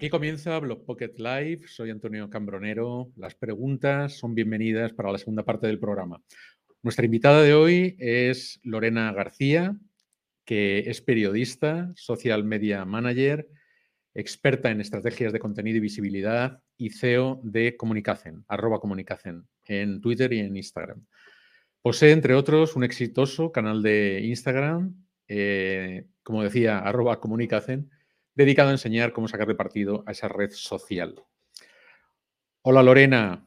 Aquí comienza Blog Pocket Live. Soy Antonio Cambronero. Las preguntas son bienvenidas para la segunda parte del programa. Nuestra invitada de hoy es Lorena García, que es periodista, social media manager, experta en estrategias de contenido y visibilidad y CEO de Comunicacen, arroba Comunicacen, en Twitter y en Instagram. Posee, entre otros, un exitoso canal de Instagram, eh, como decía, arroba Comunicacen, dedicado a enseñar cómo sacar de partido a esa red social. Hola Lorena,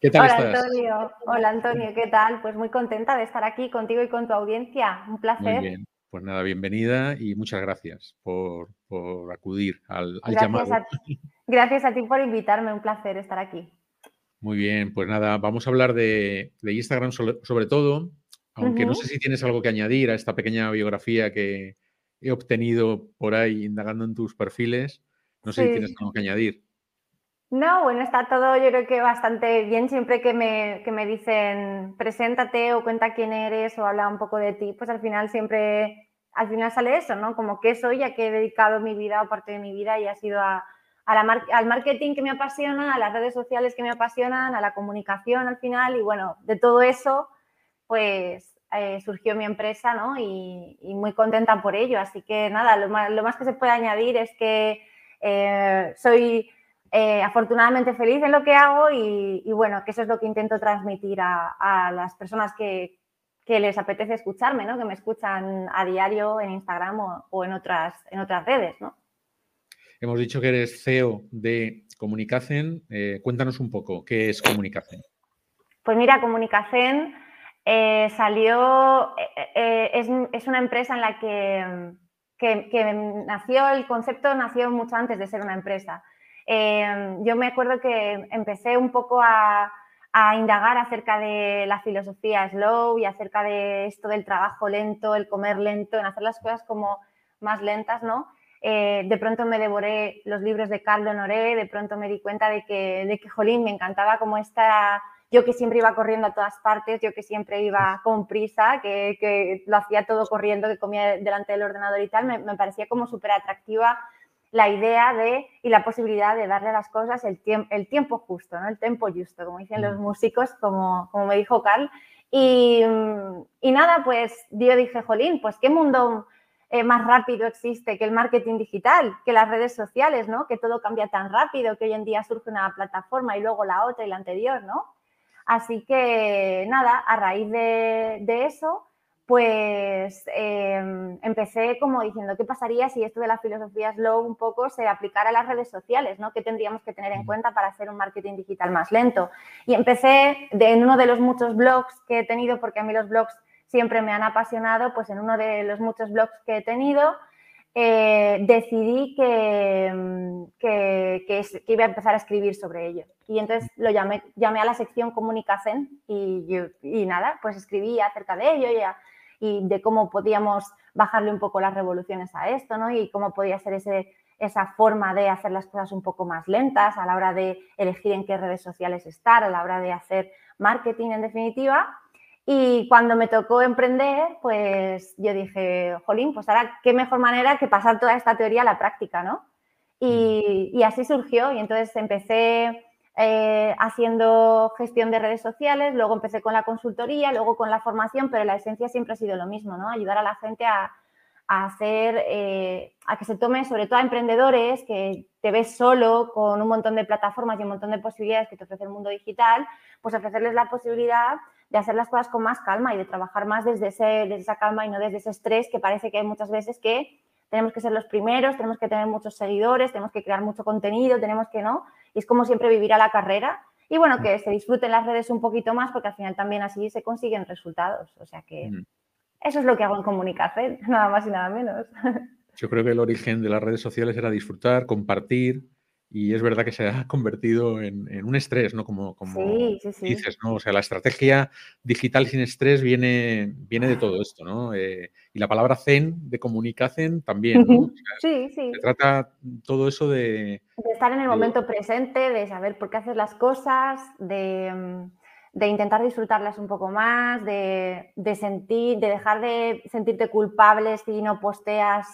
¿qué tal Hola, Antonio. Hola Antonio, ¿qué tal? Pues muy contenta de estar aquí contigo y con tu audiencia. Un placer. Muy bien. Pues nada, bienvenida y muchas gracias por, acudir al, llamado. gracias a ti por invitarme, un placer estar aquí. Muy bien, pues nada, vamos a hablar de, Instagram sobre, todo, aunque no sé si tienes algo que añadir a esta pequeña biografía que, he obtenido por ahí indagando en tus perfiles. No sé si tienes algo que añadir. No, bueno, está todo yo creo que bastante bien. Siempre que me, que me dicen preséntate o cuenta quién eres o habla un poco de ti, pues al final siempre, al final sale eso, ¿no? Como qué soy, ya que he dedicado mi vida o parte de mi vida y ha sido a, al marketing que me apasiona, a las redes sociales que me apasionan, a la comunicación al final y bueno, de todo eso, pues eh, surgió mi empresa, ¿no? Y, muy contenta por ello. Así que nada, lo más, que se puede añadir es que eh, soy eh, afortunadamente feliz en lo que hago y, bueno, que eso es lo que intento transmitir a, las personas que, les apetece escucharme, ¿no? Que me escuchan a diario en Instagram o, en, otras, en otras redes, ¿no? Hemos dicho que eres CEO de Comunicacen. cuéntanos un poco, ¿qué es Comunicacen? Pues mira, Comunicacen eh, salió, eh, eh, es, una empresa en la que, que, nació, el concepto nació mucho antes de ser una empresa. yo me acuerdo que empecé un poco a, a, indagar acerca de la filosofía slow y acerca de esto del trabajo lento, el comer lento, en hacer las cosas como más lentas, ¿no? de pronto me devoré los libros de Carlo Honoré, de pronto me di cuenta de que, de que, jolín, me encantaba como esta yo que siempre iba corriendo a todas partes, yo que siempre iba con prisa, que, lo hacía todo corriendo, que comía delante del ordenador y tal, me, parecía como súper atractiva la idea de y la posibilidad de darle a las cosas el, tiempo, el tiempo justo, ¿no? el tiempo justo, como dicen los mm. músicos, como, como me dijo Carl. Y, y nada, pues yo dije, jolín, pues qué mundo eh, más rápido existe que el marketing digital, que las redes sociales, ¿no? Que todo cambia tan rápido, que hoy en día surge una plataforma y luego la otra y la anterior, ¿no? Así que nada, a raíz de, eso, pues em, empecé como diciendo, ¿qué pasaría si esto de la filosofía slow un poco se aplicara a las redes sociales? ¿no? ¿Qué tendríamos que tener en cuenta para hacer un marketing digital más lento? Y empecé en uno de los muchos blogs que he tenido, porque a mí los blogs siempre me han apasionado, pues en uno de los muchos blogs que he tenido, eh, decidí mm, que, que, iba a empezar a escribir sobre ello. Y entonces lo llamé, llamé a la sección comunicación y, y nada, pues escribí acerca de ello y, y, de cómo podíamos bajarle un poco las revoluciones a esto, ¿no? Y cómo podía ser ese, esa forma de hacer las cosas un poco más lentas a la hora de elegir en qué redes sociales estar, a la hora de hacer marketing en definitiva. Y cuando me tocó emprender, pues yo dije, jolín, pues ahora qué mejor manera que pasar toda esta teoría a la práctica, ¿no? Y, así surgió y entonces empecé eh, haciendo gestión de redes sociales, luego empecé con la consultoría, luego con la formación, pero la esencia siempre ha sido lo mismo, ¿no? Ayudar a la gente a, hacer, eh, a que se tome, sobre todo a emprendedores, que te ves solo con un montón de plataformas y un montón de posibilidades que te ofrece el mundo digital, pues ofrecerles la posibilidad de hacer las cosas con más calma y de trabajar más desde, ese, desde esa calma y no desde ese estrés que parece que hay muchas veces que tenemos que ser los primeros, tenemos que tener muchos seguidores, tenemos que crear mucho contenido, tenemos que no. Y es como siempre vivir a la carrera. Y bueno, que se disfruten las redes un poquito más porque al final también así se consiguen resultados. O sea que eso es lo que hago en comunicación, nada más y nada menos. Yo creo que el origen de las redes sociales era disfrutar, compartir, y es verdad que se ha convertido en, un estrés, ¿no? Como, como dices, ¿no? O sea, la estrategia digital sin estrés viene, viene de todo esto, ¿no? Eh, y la palabra zen, de comunicación, también, ¿no? sí, sí. Se trata todo eso de... De estar en el momento presente, de saber por qué haces las cosas, de, mm, de intentar disfrutarlas un poco más, de, de sentir, de dejar de sentirte culpable si no posteas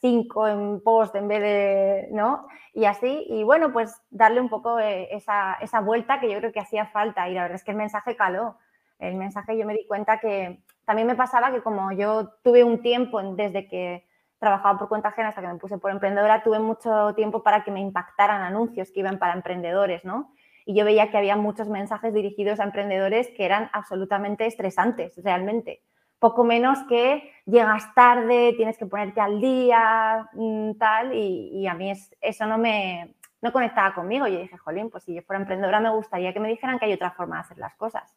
cinco en post en vez de, ¿no? Y así, y bueno, pues darle un poco eh, esa, esa vuelta que yo creo que hacía falta y la verdad es que el mensaje caló. El mensaje yo me di cuenta que también me pasaba que como yo tuve un tiempo desde que trabajaba por cuenta ajena hasta que me puse por emprendedora, tuve mucho tiempo para que me impactaran anuncios que iban para emprendedores, ¿no? Y yo veía que había muchos mensajes dirigidos a emprendedores que eran absolutamente estresantes, realmente poco menos que llegas tarde, tienes que ponerte al día, mm, tal, y, a mí eso no me no conectaba conmigo. Yo dije, jolín, pues si yo fuera emprendedora me gustaría que me dijeran que hay otra forma de hacer las cosas.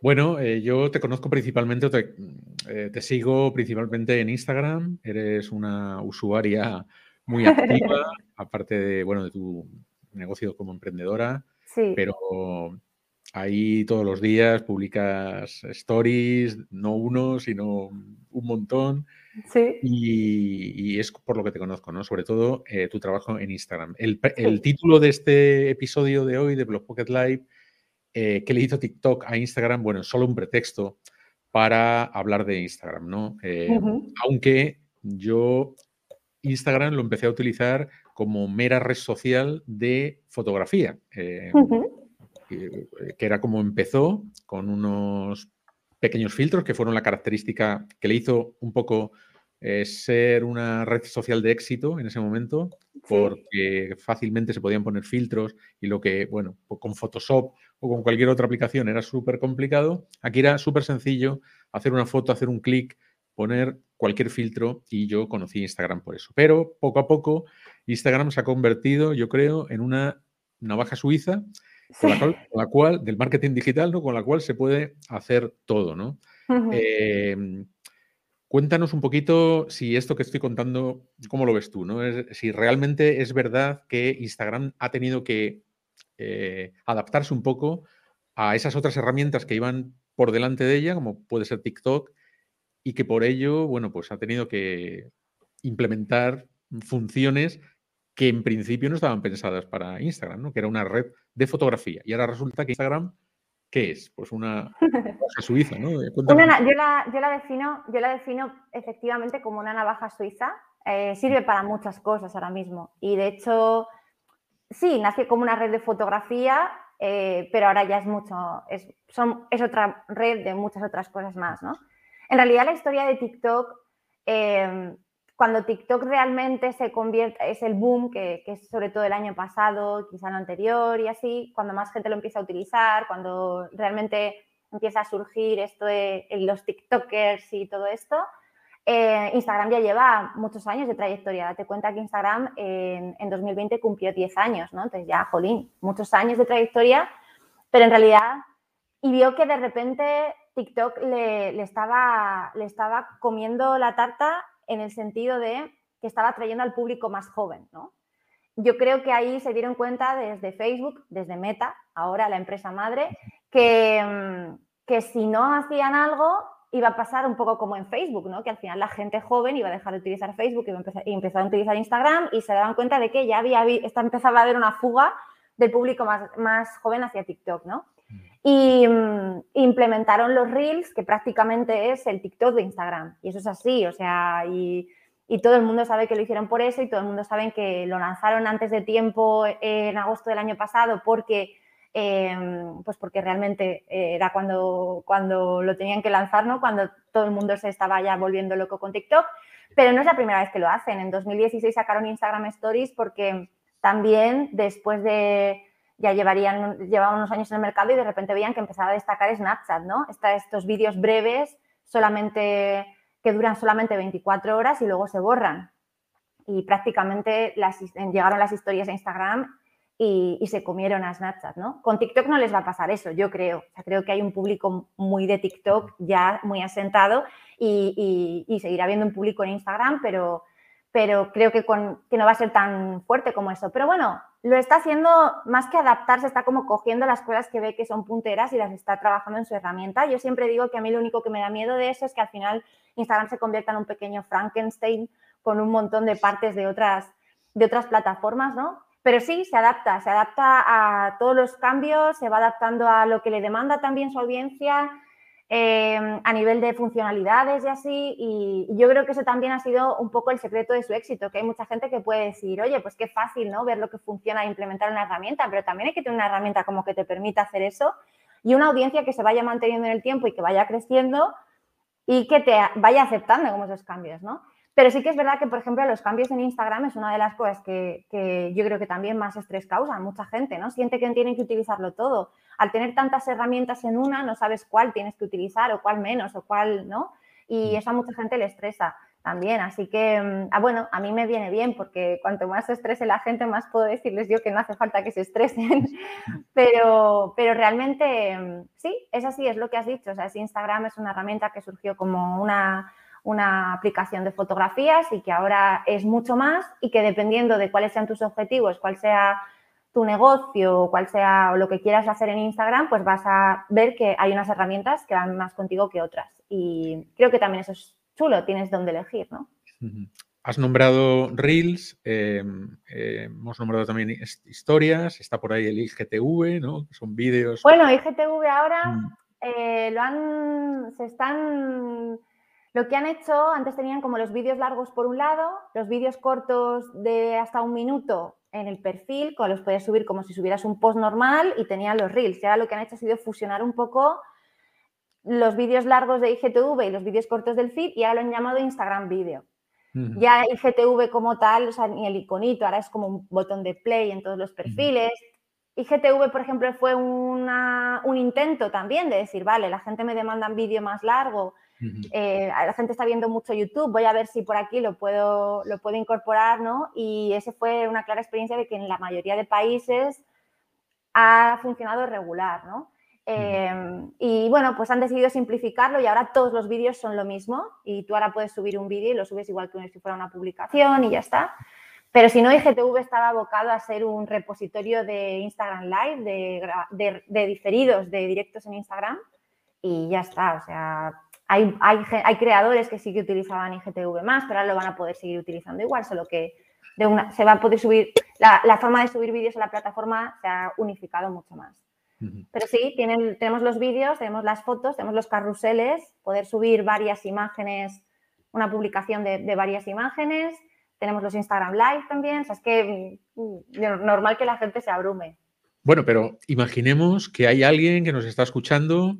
Bueno, eh, yo te conozco principalmente, te, eh, te, sigo principalmente en Instagram, eres una usuaria muy activa, aparte de, bueno, de tu negocio como emprendedora, sí. pero Ahí todos los días publicas stories, no uno, sino un montón. Sí. Y, es por lo que te conozco, ¿no? Sobre todo eh, tu trabajo en Instagram. El, título de este episodio de hoy de Blog Pocket Live, eh, que le hizo TikTok a Instagram, bueno, es solo un pretexto para hablar de Instagram, ¿no? Eh, aunque yo Instagram lo empecé a utilizar como mera red social de fotografía que, era como empezó, con unos pequeños filtros que fueron la característica que le hizo un poco eh, ser una red social de éxito en ese momento, porque fácilmente se podían poner filtros y lo que, bueno, con Photoshop o con cualquier otra aplicación era súper complicado, aquí era súper sencillo hacer una foto, hacer un clic, poner cualquier filtro y yo conocí Instagram por eso. Pero poco a poco Instagram se ha convertido, yo creo, en una navaja suiza con, la cual, del marketing digital, ¿no? Con la cual se puede hacer todo, ¿no? Em, cuéntanos un poquito si esto que estoy contando, ¿cómo lo ves tú? ¿no? si realmente es verdad que Instagram ha tenido que eh, adaptarse un poco a esas otras herramientas que iban por delante de ella, como puede ser TikTok, y que por ello, bueno, pues ha tenido que implementar funciones que en principio no estaban pensadas para Instagram, ¿no? que era una red de fotografía. Y ahora resulta que Instagram, ¿qué es? Pues una navaja suiza, ¿no? Eh, yo, la, yo, la, defino, yo la defino efectivamente como una navaja suiza. Eh, sirve para muchas cosas ahora mismo. Y de hecho, sí, nació como una red de fotografía, eh, pero ahora ya es mucho, es, son, es otra red de muchas otras cosas más, ¿no? En realidad la historia de TikTok cuando TikTok realmente se convierte, es el boom, que, es sobre todo el año pasado, quizá el anterior y así, cuando más gente lo empieza a utilizar, cuando realmente empieza a surgir esto de los TikTokers y todo esto, eh, Instagram ya lleva muchos años de trayectoria. Date cuenta que Instagram en, 2020 cumplió 10 años, ¿no? Entonces ya, jolín, muchos años de trayectoria, pero en realidad, y vio que de repente TikTok le, estaba, le estaba comiendo la tarta en el sentido de que estaba atrayendo al público más joven, ¿no? Yo creo que ahí se dieron cuenta desde Facebook, desde Meta, ahora la empresa madre, que, mm, que si no hacían algo iba a pasar un poco como en Facebook, ¿no? Que al final la gente joven iba a dejar de utilizar Facebook y empezó a utilizar Instagram y se daban cuenta de que ya había, empezaba a haber una fuga del público más, más joven hacia TikTok, ¿no? Y mm, implementaron los Reels, que prácticamente es el TikTok de Instagram. Y eso es así, o sea, y, todo el mundo sabe que lo hicieron por eso y todo el mundo sabe que lo lanzaron antes de tiempo en agosto del año pasado porque, em, pues porque realmente era cuando, cuando lo tenían que lanzar, ¿no? Cuando todo el mundo se estaba ya volviendo loco con TikTok. Pero no es la primera vez que lo hacen. En 2016 sacaron Instagram Stories porque también después de ya llevarían, llevaban unos años en el mercado y de repente veían que empezaba a destacar Snapchat, ¿no? estos vídeos breves solamente que duran solamente 24 horas y luego se borran. Y prácticamente las, llegaron las historias a Instagram y, se comieron a Snapchat, ¿no? Con TikTok no les va a pasar eso, yo creo. O sea, creo que hay un público muy de TikTok ya muy asentado y, y seguirá habiendo un público en Instagram, pero, pero creo que, que no va a ser tan fuerte como eso. Pero bueno, lo está haciendo más que adaptarse, está como cogiendo las cosas que ve que son punteras y las está trabajando en su herramienta. Yo siempre digo que a mí lo único que me da miedo de eso es que al final Instagram se convierta en un pequeño Frankenstein con un montón de partes de otras, de otras plataformas, ¿no? Pero sí, se adapta, se adapta a todos los cambios, se va adaptando a lo que le demanda también su audiencia. Eh, a nivel de funcionalidades y así. Y yo creo que eso también ha sido un poco el secreto de su éxito, que hay mucha gente que puede decir, oye, pues qué fácil, ¿no? Ver lo que funciona e implementar una herramienta, pero también hay que tener una herramienta como que te permita hacer eso y una audiencia que se vaya manteniendo en el tiempo y que vaya creciendo y que te vaya aceptando como esos cambios, ¿no? Pero sí que es verdad que, por ejemplo, los cambios en Instagram es una de las cosas que, yo creo que también más estrés causan. Mucha gente, ¿no? Siente que tienen que utilizarlo todo. Al tener tantas herramientas en una, no sabes cuál tienes que utilizar o cuál menos o cuál, ¿no? Y mm. eso a mucha gente le estresa también. Así que, mm, ah, bueno, a mí me viene bien porque cuanto más se estrese la gente, más puedo decirles yo que no hace falta que se estresen. pero, pero realmente, mm, sí, es así, es lo que has dicho. O sea, Instagram es una herramienta que surgió como una una aplicación de fotografías y que ahora es mucho más y que dependiendo de cuáles sean tus objetivos, cuál sea tu negocio, cuál sea lo que quieras hacer en Instagram, pues vas a ver que hay unas herramientas que van más contigo que otras. Y creo que también eso es chulo, tienes donde elegir, ¿no? Has nombrado Reels, eh, eh, hemos nombrado también historias, está por ahí el IGTV, ¿no? Son vídeos. Bueno, IGTV ahora mm. eh, lo han, se están lo que han hecho, antes tenían como los vídeos largos por un lado, los vídeos cortos de hasta un minuto en el perfil, con los puedes subir como si subieras un post normal y tenían los reels. Y ahora lo que han hecho ha sido fusionar un poco los vídeos largos de IGTV y los vídeos cortos del feed y ahora lo han llamado Instagram Video. Ya IGTV como tal, o sea, ni el iconito, ahora es como un botón de play en todos los perfiles. IGTV, por ejemplo, fue un intento también de decir, vale, la gente me demanda un vídeo más largo, eh, la gente está viendo mucho YouTube, voy a ver si por aquí lo puedo, lo puedo incorporar, ¿no? Y ese fue una clara experiencia de que en la mayoría de países ha funcionado regular, ¿no? Em, y bueno, pues han decidido simplificarlo y ahora todos los vídeos son lo mismo y tú ahora puedes subir un vídeo y lo subes igual que si fuera una publicación y ya está. Pero si no, IGTV estaba abocado a ser un repositorio de Instagram Live, de, de diferidos, de directos en Instagram y ya está. O sea, hay, creadores que sí que utilizaban IGTV más, pero ahora lo van a poder seguir utilizando igual, solo que de una, se va a poder subir, la, forma de subir vídeos a la plataforma se ha unificado mucho más. Pero sí, tienen, tenemos los vídeos, tenemos las fotos, tenemos los carruseles, poder subir varias imágenes, una publicación de, varias imágenes, tenemos los Instagram Live también, o sea, es que mm, normal que la gente se abrume. Bueno, pero imaginemos que hay alguien que nos está escuchando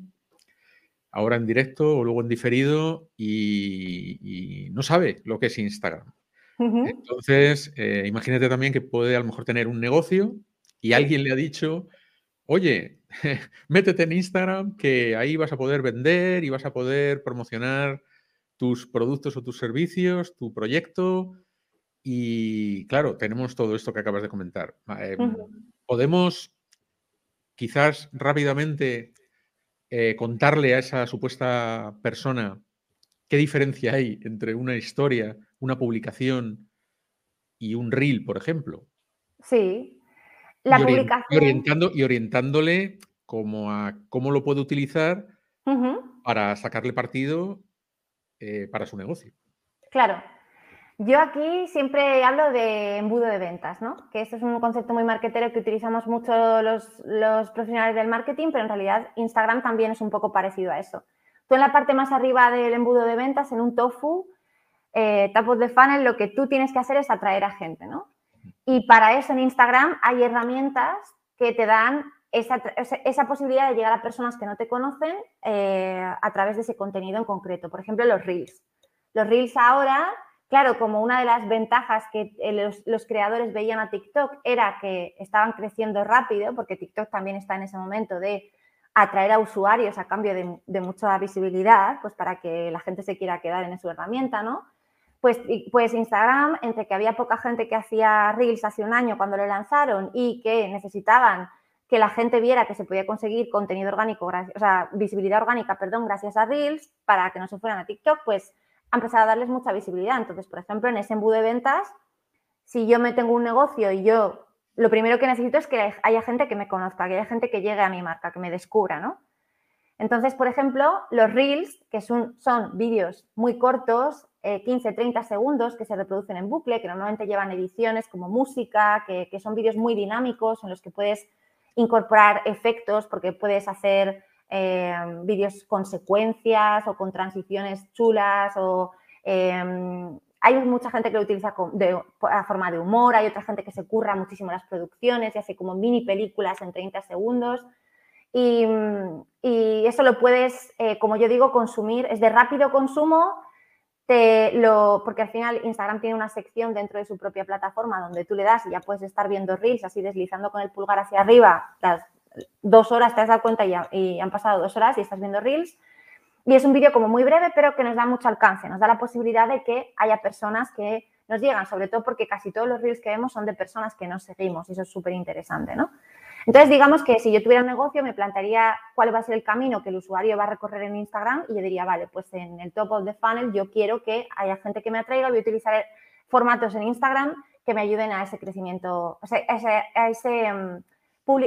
ahora en directo o luego en diferido y, no sabe lo que es Instagram. Entonces, eh, imagínate también que puede a lo mejor tener un negocio y alguien le ha dicho, oye, métete en Instagram que ahí vas a poder vender y vas a poder promocionar tus productos o tus servicios, tu proyecto. Y claro, tenemos todo esto que acabas de comentar. Em, podemos quizás rápidamente eh, contarle a esa supuesta persona qué diferencia hay entre una historia, una publicación y un reel, por ejemplo. Sí. La publicación. Y, orientando, y orientándole como a cómo lo puede utilizar para sacarle partido eh, para su negocio. Claro. Yo aquí siempre hablo de embudo de ventas, ¿no? Que este es un concepto muy marketero que utilizamos mucho los, profesionales del marketing, pero en realidad Instagram también es un poco parecido a eso. Tú en la parte más arriba del embudo de ventas, en un tofu, eh, tapos de funnel, lo que tú tienes que hacer es atraer a gente, ¿no? Y para eso en Instagram hay herramientas que te dan esa, posibilidad de llegar a personas que no te conocen eh, a través de ese contenido en concreto. Por ejemplo, los reels. Los reels ahora Claro, como una de las ventajas que eh, los, creadores veían a TikTok era que estaban creciendo rápido, porque TikTok también está en ese momento de atraer a usuarios a cambio de, mucha visibilidad, pues para que la gente se quiera quedar en su herramienta, ¿no? Pues, pues Instagram, entre que había poca gente que hacía Reels hace un año cuando lo lanzaron y que necesitaban que la gente viera que se podía conseguir contenido orgánico, o sea, visibilidad orgánica, perdón, gracias a Reels, para que no se fueran a TikTok, pues ha empezado a darles mucha visibilidad. Entonces, por ejemplo, en ese embudo de ventas, si yo me tengo un negocio y yo lo primero que necesito es que haya gente que me conozca, que haya gente que llegue a mi marca, que me descubra, ¿no? Entonces, por ejemplo, los reels, que son, son vídeos muy cortos, 15, eh, 30 segundos, que se reproducen en bucle, que normalmente llevan ediciones como música, que, que son vídeos muy dinámicos en los que puedes incorporar efectos porque puedes hacer em, vídeos con secuencias o con transiciones chulas o em, hay mucha gente que lo utiliza de, a forma de humor, hay otra gente que se curra muchísimo las producciones y hace como mini películas en 30 segundos. Y, eso lo puedes, eh, como yo digo, consumir, es de rápido consumo, te lo, porque al final Instagram tiene una sección dentro de su propia plataforma donde tú le das y ya puedes estar viendo reels así deslizando con el pulgar hacia arriba, las dos horas te has dado cuenta y, han pasado dos horas y estás viendo reels y es un vídeo como muy breve, pero que nos da mucho alcance, nos da la posibilidad de que haya personas que nos llegan, sobre todo porque casi todos los reels que vemos son de personas que nos seguimos y eso es súper interesante, ¿no? Entonces, digamos que si yo tuviera un negocio, me plantearía cuál va a ser el camino que el usuario va a recorrer en Instagram y yo diría, vale, pues en el top of the funnel yo quiero que haya gente que me atraiga, voy a utilizar formatos en Instagram que me ayuden a ese crecimiento, a, ese, a, ese, mm,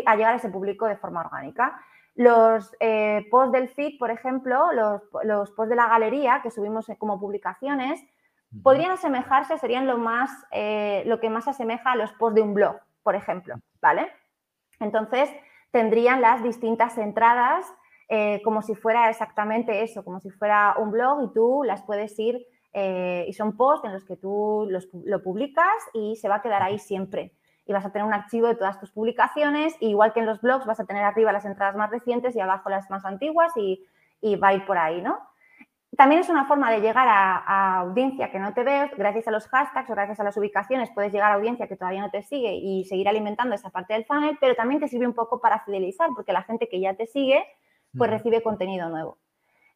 a llegar a ese público de forma orgánica. Los eh, posts del feed, por ejemplo, los, los, posts de la galería que subimos como publicaciones, podrían asemejarse, serían lo, más, eh, lo que más asemeja a los posts de un blog, por ejemplo, ¿vale? Entonces, tendrían las distintas entradas eh, como si fuera exactamente eso, como si fuera un blog y tú las puedes ir, y son posts en los que tú los, lo publicas y se va a quedar ahí siempre y vas a tener un archivo de todas tus publicaciones, igual que en los blogs vas a tener arriba las entradas más recientes y abajo las más antiguas y, va a ir por ahí, ¿no? También es una forma de llegar a, audiencia que no te ve, gracias a los hashtags o gracias a las ubicaciones puedes llegar a audiencia que todavía no te sigue y seguir alimentando esa parte del funnel, pero también te sirve un poco para fidelizar, porque la gente que ya te sigue, pues recibe contenido nuevo.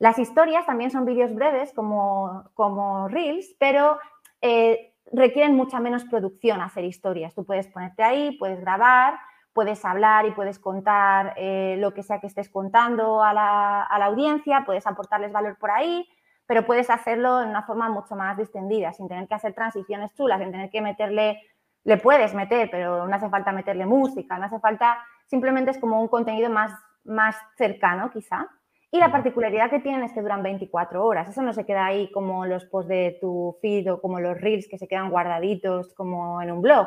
Las historias también son vídeos breves como, como Reels, pero eh, requieren mucha menos producción hacer historias. Tú puedes ponerte ahí, puedes grabar, puedes hablar y puedes contar eh, lo que sea que estés contando a la, audiencia, puedes aportarles valor por ahí, pero puedes hacerlo en una forma mucho más distendida, sin tener que hacer transiciones chulas, sin tener que meterle, le puedes meter, pero no hace falta meterle música, no hace falta, simplemente es como un contenido más, más cercano quizá. Y la particularidad que tienen es que duran 24 horas. Eso no se queda ahí como los posts de tu feed o como los reels que se quedan guardaditos como en un blog.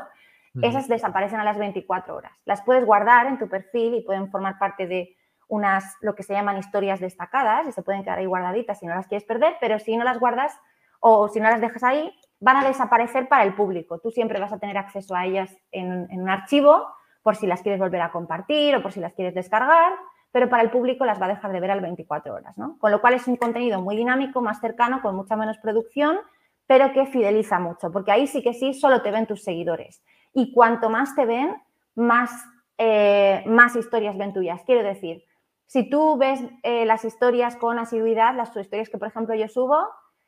Esas desaparecen a las 24 horas. Las puedes guardar en tu perfil y pueden formar parte de unas, lo que se llaman historias destacadas y se pueden quedar ahí guardaditas si no las quieres perder, pero si no las guardas o si no las dejas ahí, van a desaparecer para el público. Tú siempre vas a tener acceso a ellas en, en un archivo por si las quieres volver a compartir o por si las quieres descargar pero para el público las va a dejar de ver al 24 horas, ¿no? Con lo cual es un contenido muy dinámico, más cercano, con mucha menos producción, pero que fideliza mucho, porque ahí sí que sí solo te ven tus seguidores. Y cuanto más te ven, más, eh, más historias ven tuyas. Quiero decir, si tú ves eh, las historias con asiduidad, las historias que, por ejemplo, yo subo,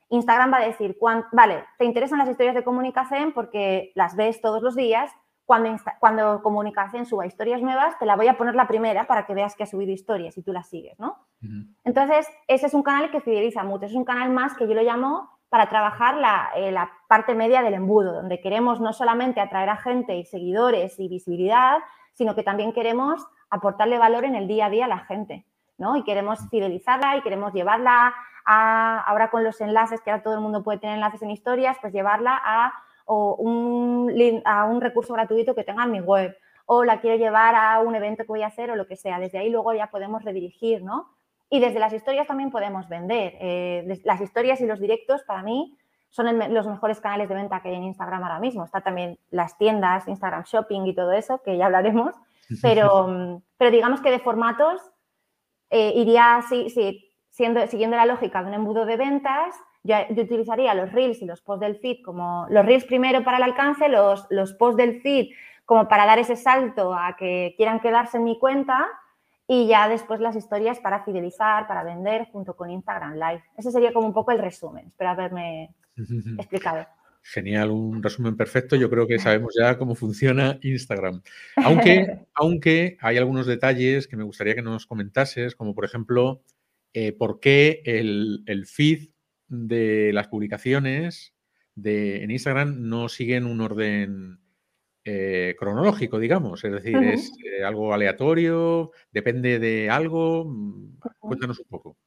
Instagram va a decir, vale, te interesan las historias de comunicación porque las ves todos los días, cuando, cuando Comunicación suba historias nuevas, te la voy a poner la primera para que veas que ha subido historias y tú las sigues, ¿no? Entonces, ese es un canal que fideliza mucho, es un canal más que yo lo llamo para trabajar la, eh, la, parte media del embudo, donde queremos no solamente atraer a gente y seguidores y visibilidad, sino que también queremos aportarle valor en el día a día a la gente, ¿no? Y queremos fidelizarla y queremos llevarla a, ahora con los enlaces, que ahora todo el mundo puede tener enlaces en historias, pues llevarla a o un, a un recurso gratuito que tenga en mi web o la quiero llevar a un evento que voy a hacer o lo que sea. Desde ahí luego ya podemos redirigir, ¿no? Y desde las historias también podemos vender. Eh, las historias y los directos para mí son los mejores canales de venta que hay en Instagram ahora mismo. Está también las tiendas, Instagram Shopping y todo eso, que ya hablaremos. Pero, pero digamos que de formatos eh, iría sí, sí, siendo, siguiendo la lógica de un embudo de ventas yo, utilizaría los reels y los posts del feed como los reels primero para el alcance, los, los posts del feed como para dar ese salto a que quieran quedarse en mi cuenta y ya después las historias para fidelizar, para vender junto con Instagram Live. Ese sería como un poco el resumen. Espero haberme explicado. Genial, un resumen perfecto. Yo creo que sabemos ya cómo funciona Instagram. Aunque, aunque hay algunos detalles que me gustaría que nos comentases, como por ejemplo, eh, por qué el, el, feed de las publicaciones de, en Instagram no siguen un orden eh, cronológico, digamos. Es decir, es eh, algo aleatorio, depende de algo. Mm, cuéntanos un poco.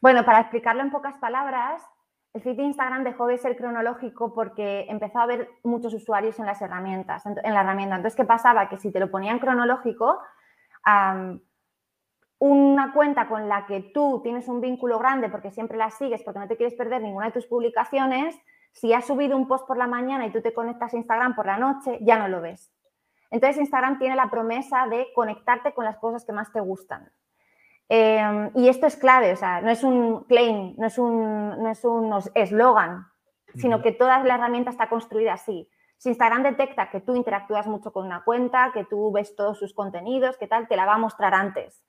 Bueno, para explicarlo en pocas palabras, el feed de Instagram dejó de ser cronológico porque empezó a haber muchos usuarios en las herramientas, en la herramienta. Entonces, ¿qué pasaba? Que si te lo ponían cronológico, una cuenta con la que tú tienes un vínculo grande porque siempre la sigues, porque no te quieres perder ninguna de tus publicaciones, si has subido un post por la mañana y tú te conectas a Instagram por la noche, ya no lo ves. Entonces Instagram tiene la promesa de conectarte con las cosas que más te gustan. Em, y esto es clave, o sea, no es un claim, no es un no es un eslogan, sino que toda la herramienta está construida así. Si Instagram detecta que tú interactúas mucho con una cuenta, que tú ves todos sus contenidos, que tal, te la va a mostrar antes.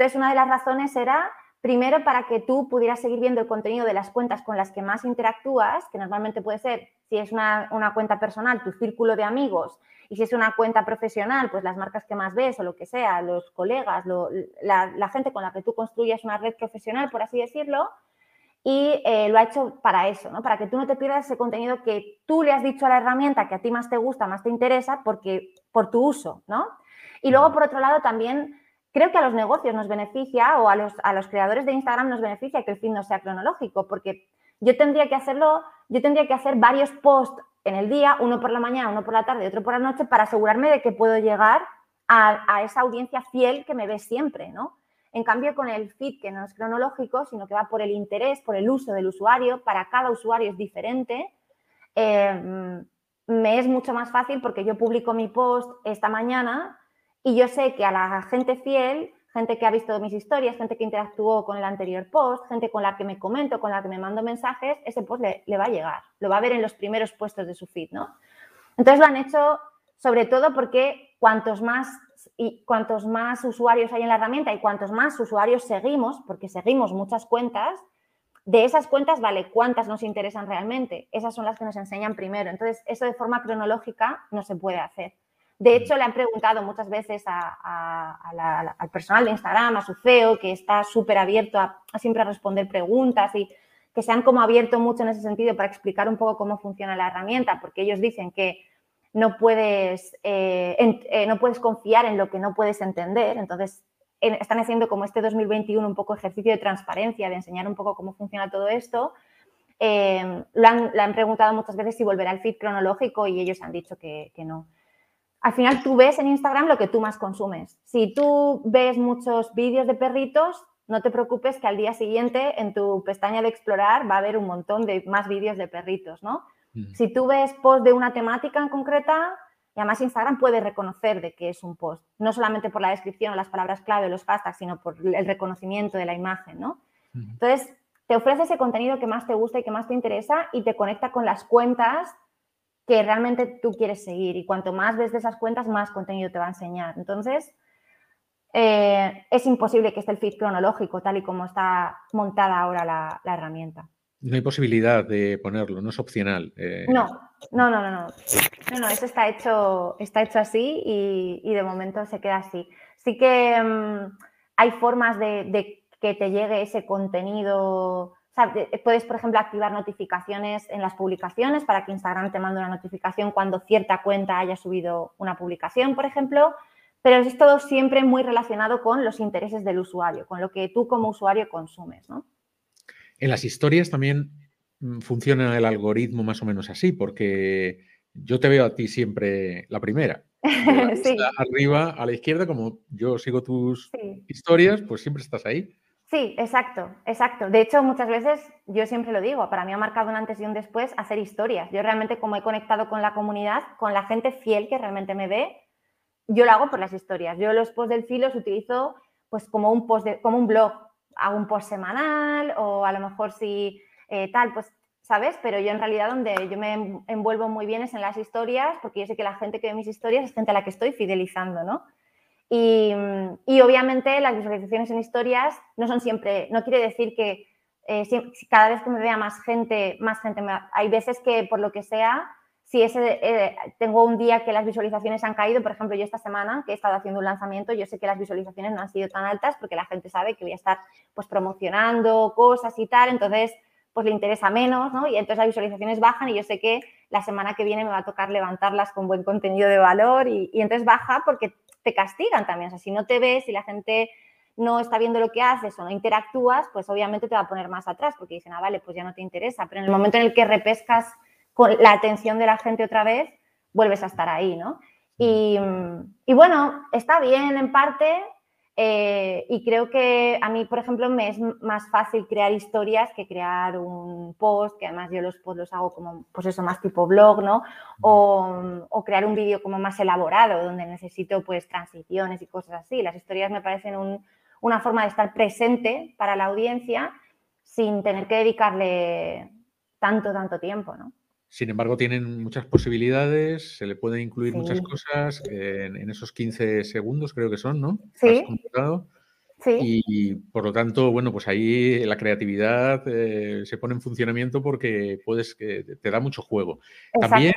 Entonces, una de las razones era, primero, para que tú pudieras seguir viendo el contenido de las cuentas con las que más interactúas, que normalmente puede ser, si es una, cuenta personal, tu círculo de amigos, y si es una cuenta profesional, pues las marcas que más ves o lo que sea, los colegas, la, gente con la que tú construyes una red profesional, por así decirlo, y eh, lo ha hecho para eso, ¿no? Para que tú no te pierdas ese contenido que tú le has dicho a la herramienta que a ti más te gusta, más te interesa, porque por tu uso, ¿no? Y luego, por otro lado, también creo que a los negocios nos beneficia o a los, a los creadores de Instagram nos beneficia que el feed no sea cronológico, porque yo tendría que hacerlo, yo tendría que hacer varios posts en el día, uno por la mañana, uno por la tarde, otro por la noche, para asegurarme de que puedo llegar a, a esa audiencia fiel que me ve siempre, ¿no? En cambio, con el feed, que no es cronológico, sino que va por el interés, por el uso del usuario, para cada usuario es diferente, eh, me es mucho más fácil porque yo publico mi post esta mañana y yo sé que a la gente fiel, gente que ha visto mis historias, gente que interactuó con el anterior post, gente con la que me comento, con la que me mando mensajes, ese post le, va a llegar, lo va a ver en los primeros puestos de su feed, ¿no? Entonces lo han hecho sobre todo porque cuantos más y cuantos más usuarios hay en la herramienta y cuantos más usuarios seguimos, porque seguimos muchas cuentas, de esas cuentas, vale, ¿cuántas nos interesan realmente? Esas son las que nos enseñan primero. Entonces, eso de forma cronológica no se puede hacer. De hecho, le han preguntado muchas veces al personal de Instagram, a su CEO, que está súper abierto a, siempre a responder preguntas y que se han como abierto mucho en ese sentido para explicar un poco cómo funciona la herramienta, porque ellos dicen que no puedes, eh, eh, no puedes confiar en lo que no puedes entender. Entonces, están haciendo como este 2021 un poco ejercicio de transparencia, de enseñar un poco cómo funciona todo esto. Eh, le han preguntado muchas veces si volverá al feed cronológico y ellos han dicho que, que no. Al final tú ves en Instagram lo que tú más consumes. Si tú ves muchos vídeos de perritos, no te preocupes que al día siguiente en tu pestaña de explorar va a haber un montón de más vídeos de perritos, ¿no? Si tú ves post de una temática en concreta, y además Instagram puede reconocer de qué es un post, no solamente por la descripción o las palabras clave, los hashtags, sino por el reconocimiento de la imagen, ¿no? Entonces, te ofrece ese contenido que más te gusta y que más te interesa y te conecta con las cuentas que realmente tú quieres seguir. Y cuanto más ves de esas cuentas, más contenido te va a enseñar. Entonces, eh, es imposible que esté el feed cronológico tal y como está montada ahora la herramienta. No hay posibilidad de ponerlo, no es opcional. Eh. No, no, no, no, no. No, eso está hecho, está hecho así y, de momento se queda así. Sí que mm, hay formas de, que te llegue ese contenido. Puedes, por ejemplo, activar notificaciones en las publicaciones para que Instagram te mande una notificación cuando cierta cuenta haya subido una publicación, por ejemplo. Pero es todo siempre muy relacionado con los intereses del usuario, con lo que tú como usuario consumes, ¿no? En las historias también mm, funciona el algoritmo más o menos así, porque yo te veo a ti siempre la primera. Arriba a la izquierda, como yo sigo tus historias, pues siempre estás ahí. Sí, exacto, exacto. De hecho, muchas veces yo siempre lo digo, para mí ha marcado un antes y un después hacer historias. Yo realmente como he conectado con la comunidad, con la gente fiel que realmente me ve, yo lo hago por las historias. Yo los posts del filo los utilizo pues como un post como un blog, hago un post semanal o a lo mejor si eh, tal, pues, ¿sabes? Pero yo en realidad donde yo me envuelvo muy bien es en las historias, porque yo sé que la gente que ve mis historias es gente a la que estoy fidelizando, ¿no? Y, obviamente las visualizaciones en historias no son siempre, no quiere decir que eh, cada vez que me vea más gente, más gente, hay veces que por lo que sea si ese, eh, tengo un día que las visualizaciones han caído, por ejemplo, yo esta semana que he estado haciendo un lanzamiento, yo sé que las visualizaciones no han sido tan altas porque la gente sabe que voy a estar pues promocionando cosas y tal, entonces pues le interesa menos, ¿no? Y entonces las visualizaciones bajan y yo sé que la semana que viene me va a tocar levantarlas con buen contenido de valor y, y entonces baja porque te castigan también, o sea, si no te ves, si la gente no está viendo lo que haces o no interactúas, pues obviamente te va a poner más atrás porque dicen, ah, vale, pues ya no te interesa, pero en el momento en el que repescas con la atención de la gente otra vez, vuelves a estar ahí, ¿no? Y, bueno, está bien en parte. Eh, y creo que a mí, por ejemplo, me es más fácil crear historias que crear un post, que además yo los los hago como, pues eso, más tipo blog, ¿no? O, crear un vídeo como más elaborado, donde necesito pues transiciones y cosas así. Las historias me parecen una forma de estar presente para la audiencia sin tener que dedicarle tanto, tanto tiempo, ¿no? Sin embargo, tienen muchas posibilidades, se le pueden incluir muchas cosas en, esos 15 segundos, creo que son, ¿no? Sí. Sí. Y por lo tanto, bueno, pues ahí la creatividad eh, se pone en funcionamiento porque puedes que te da mucho juego. También,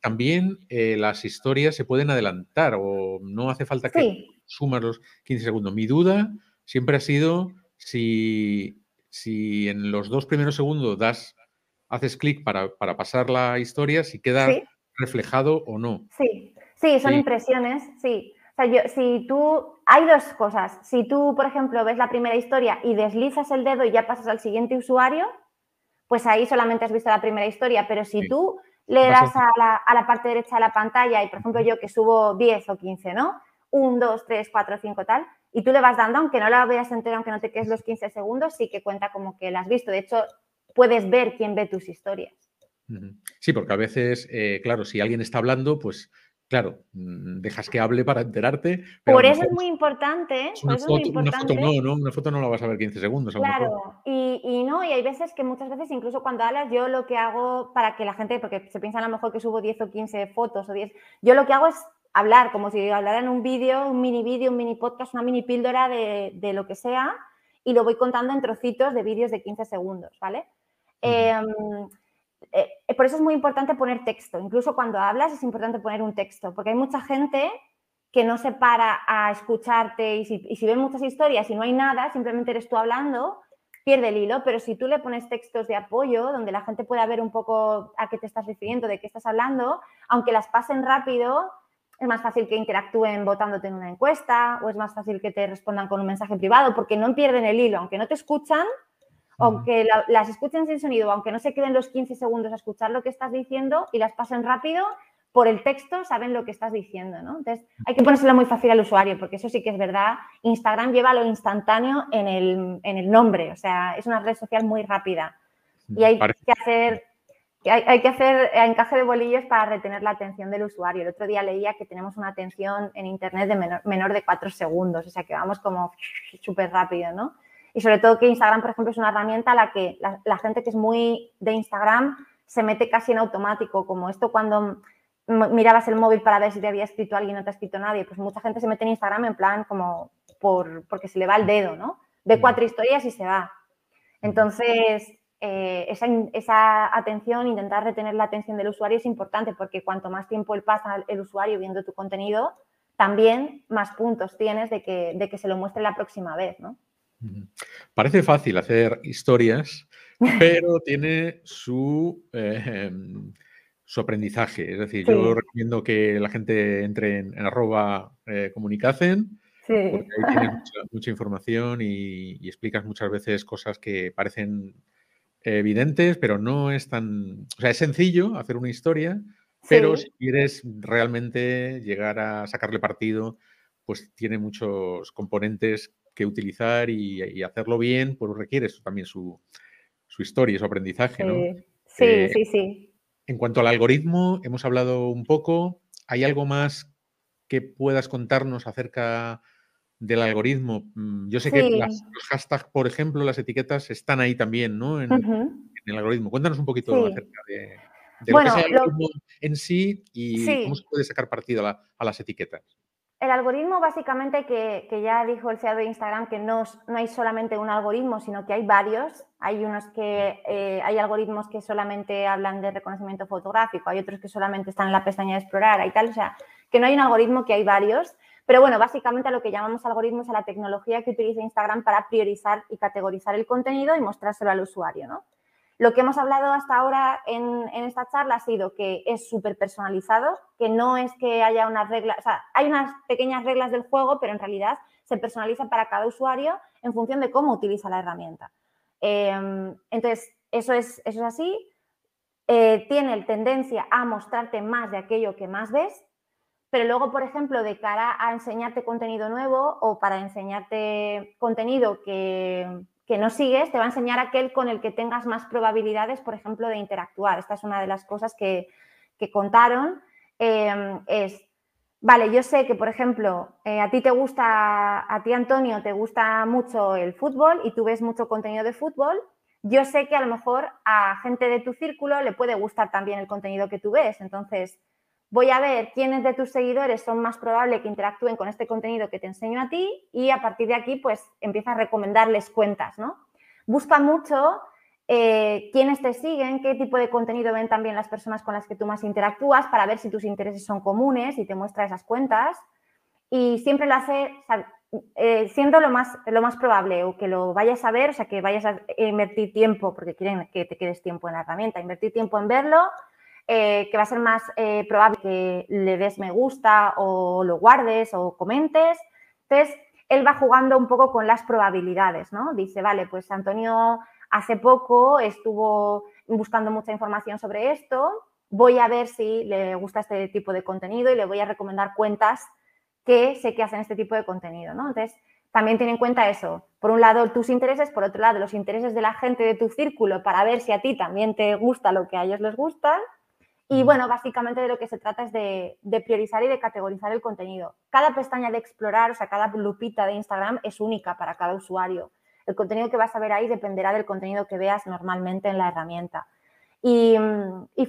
también eh, las historias se pueden adelantar o no hace falta que sumas los 15 segundos. Mi duda siempre ha sido si, si en los dos primeros segundos das haces clic para, pasar la historia, si queda reflejado o no. Sí, sí, son impresiones, sí. O sea, yo, si tú, hay dos cosas. Si tú, por ejemplo, ves la primera historia y deslizas el dedo y ya pasas al siguiente usuario, pues ahí solamente has visto la primera historia. Pero si tú le das a la, a la, parte derecha de la pantalla y, por ejemplo, yo que subo 10 o 15, ¿no? 1, 2, 3, 4, 5, tal, y tú le vas dando, aunque no la veas entera, aunque no te quedes los 15 segundos, sí que cuenta como que la has visto. De hecho, puedes ver quién ve tus historias. Sí, porque a veces, eh, claro, si alguien está hablando, pues claro, mm, dejas que hable para enterarte. Por eso es muy importante. Una, foto, no, ¿no? Una foto no la vas a ver 15 segundos. claro, y, no, y hay veces que muchas veces, incluso cuando hablas, yo lo que hago para que la gente, porque se piensa a lo mejor que subo 10 o 15 fotos o 10, yo lo que hago es hablar, como si hablara en un vídeo, un mini vídeo, un mini podcast, una mini píldora de, de lo que sea, y lo voy contando en trocitos de vídeos de 15 segundos, ¿vale? Em, eh, por eso es muy importante poner texto. Incluso cuando hablas es importante poner un texto, porque hay mucha gente que no se para a escucharte y si, y si ven muchas historias y no hay nada, simplemente eres tú hablando, pierde el hilo, pero si tú le pones textos de apoyo donde la gente pueda ver un poco a qué te estás refiriendo, de qué estás hablando, aunque las pasen rápido, es más fácil que interactúen votándote en una encuesta o es más fácil que te respondan con un mensaje privado porque no pierden el hilo, aunque no te escuchan, aunque las escuchen sin sonido, aunque no se queden los 15 segundos a escuchar lo que estás diciendo y las pasen rápido, por el texto saben lo que estás diciendo, ¿no? Entonces, hay que ponérselo muy fácil al usuario, porque eso sí que es verdad. Instagram lleva lo instantáneo en el, nombre, o sea, es una red social muy rápida. Y hay que hacer hay, que hacer encaje de bolillos para retener la atención del usuario. El otro día leía que tenemos una atención en Internet de menor, menor de 4 segundos, o sea que vamos como súper rápido, ¿no? Y sobre todo que Instagram, por ejemplo, es una herramienta a la que la, gente que es muy de Instagram se mete casi en automático, como esto cuando mirabas el móvil para ver si te había escrito alguien o no te ha escrito nadie, pues mucha gente se mete en Instagram en plan como por, porque se le va el dedo, ¿no? Ve cuatro historias y se va. Entonces, eh, esa, esa, atención, intentar retener la atención del usuario es importante porque cuanto más tiempo él pasa el usuario viendo tu contenido, también más puntos tienes de que, de que se lo muestre la próxima vez, ¿no? Parece fácil hacer historias, pero tiene su, em, su aprendizaje. Es decir, yo recomiendo que la gente entre en, arroba eh, comunicacen, porque ahí tienes mucha, información y, explicas muchas veces cosas que parecen evidentes, pero no es tan... O sea, es sencillo hacer una historia, pero si quieres realmente llegar a sacarle partido, pues tiene muchos componentes que utilizar y, hacerlo bien, pues requiere eso también su, su historia, su aprendizaje, ¿no? Sí, eh, sí, sí. En cuanto al algoritmo, hemos hablado un poco. ¿Hay algo más que puedas contarnos acerca del algoritmo? Mm, yo sé que los hashtags, por ejemplo, las etiquetas están ahí también, ¿no? En, el algoritmo. Cuéntanos un poquito acerca de, lo que es el algoritmo en sí y cómo se puede sacar partido a las etiquetas. El algoritmo básicamente que, ya dijo el CEO de Instagram que no, no, hay solamente un algoritmo, sino que hay varios. Hay unos que eh, hay algoritmos que solamente hablan de reconocimiento fotográfico, hay otros que solamente están en la pestaña de explorar y tal. O sea, que no hay un algoritmo, que hay varios. Pero bueno, básicamente lo que llamamos algoritmo es a la tecnología que utiliza Instagram para priorizar y categorizar el contenido y mostrárselo al usuario, ¿no? Lo que hemos hablado hasta ahora en, esta charla ha sido que es súper personalizado, que no es que haya unas reglas, o sea, hay unas pequeñas reglas del juego, pero en realidad se personaliza para cada usuario en función de cómo utiliza la herramienta. Em, entonces, eso es, eso es así. Eh, tiene tendencia a mostrarte más de aquello que más ves, pero luego, por ejemplo, de cara a enseñarte contenido nuevo o para enseñarte contenido que, no sigues, te va a enseñar aquel con el que tengas más probabilidades, por ejemplo, de interactuar. Esta es una de las cosas que, contaron. Em, es, vale, yo sé que, por ejemplo, eh, a ti te gusta, a ti Antonio, te gusta mucho el fútbol y tú ves mucho contenido de fútbol. Yo sé que a lo mejor a gente de tu círculo le puede gustar también el contenido que tú ves. Entonces, voy a ver quiénes de tus seguidores son más probables que interactúen con este contenido que te enseño a ti y a partir de aquí pues empieza a recomendarles cuentas, ¿no? Busca mucho eh, quiénes te siguen, qué tipo de contenido ven también las personas con las que tú más interactúas para ver si tus intereses son comunes y te muestra esas cuentas. Y siempre lo hace eh, siendo lo más, lo más probable o que lo vayas a ver, o sea, que vayas a invertir tiempo, porque quieren que te quedes tiempo en la herramienta, invertir tiempo en verlo eh, que va a ser más eh, probable que le des me gusta o lo guardes o comentes. Entonces, él va jugando un poco con las probabilidades, ¿no? Dice, vale, pues Antonio hace poco estuvo buscando mucha información sobre esto, voy a ver si le gusta este tipo de contenido y le voy a recomendar cuentas que sé que hacen este tipo de contenido, ¿no? Entonces, también tiene en cuenta eso. Por un lado, tus intereses, por otro lado, los intereses de la gente de tu círculo para ver si a ti también te gusta lo que a ellos les gusta y bueno, básicamente de lo que se trata es de, priorizar y de categorizar el contenido. Cada pestaña de explorar, o sea, cada lupita de Instagram es única para cada usuario. El contenido que vas a ver ahí dependerá del contenido que veas normalmente en la herramienta. Y,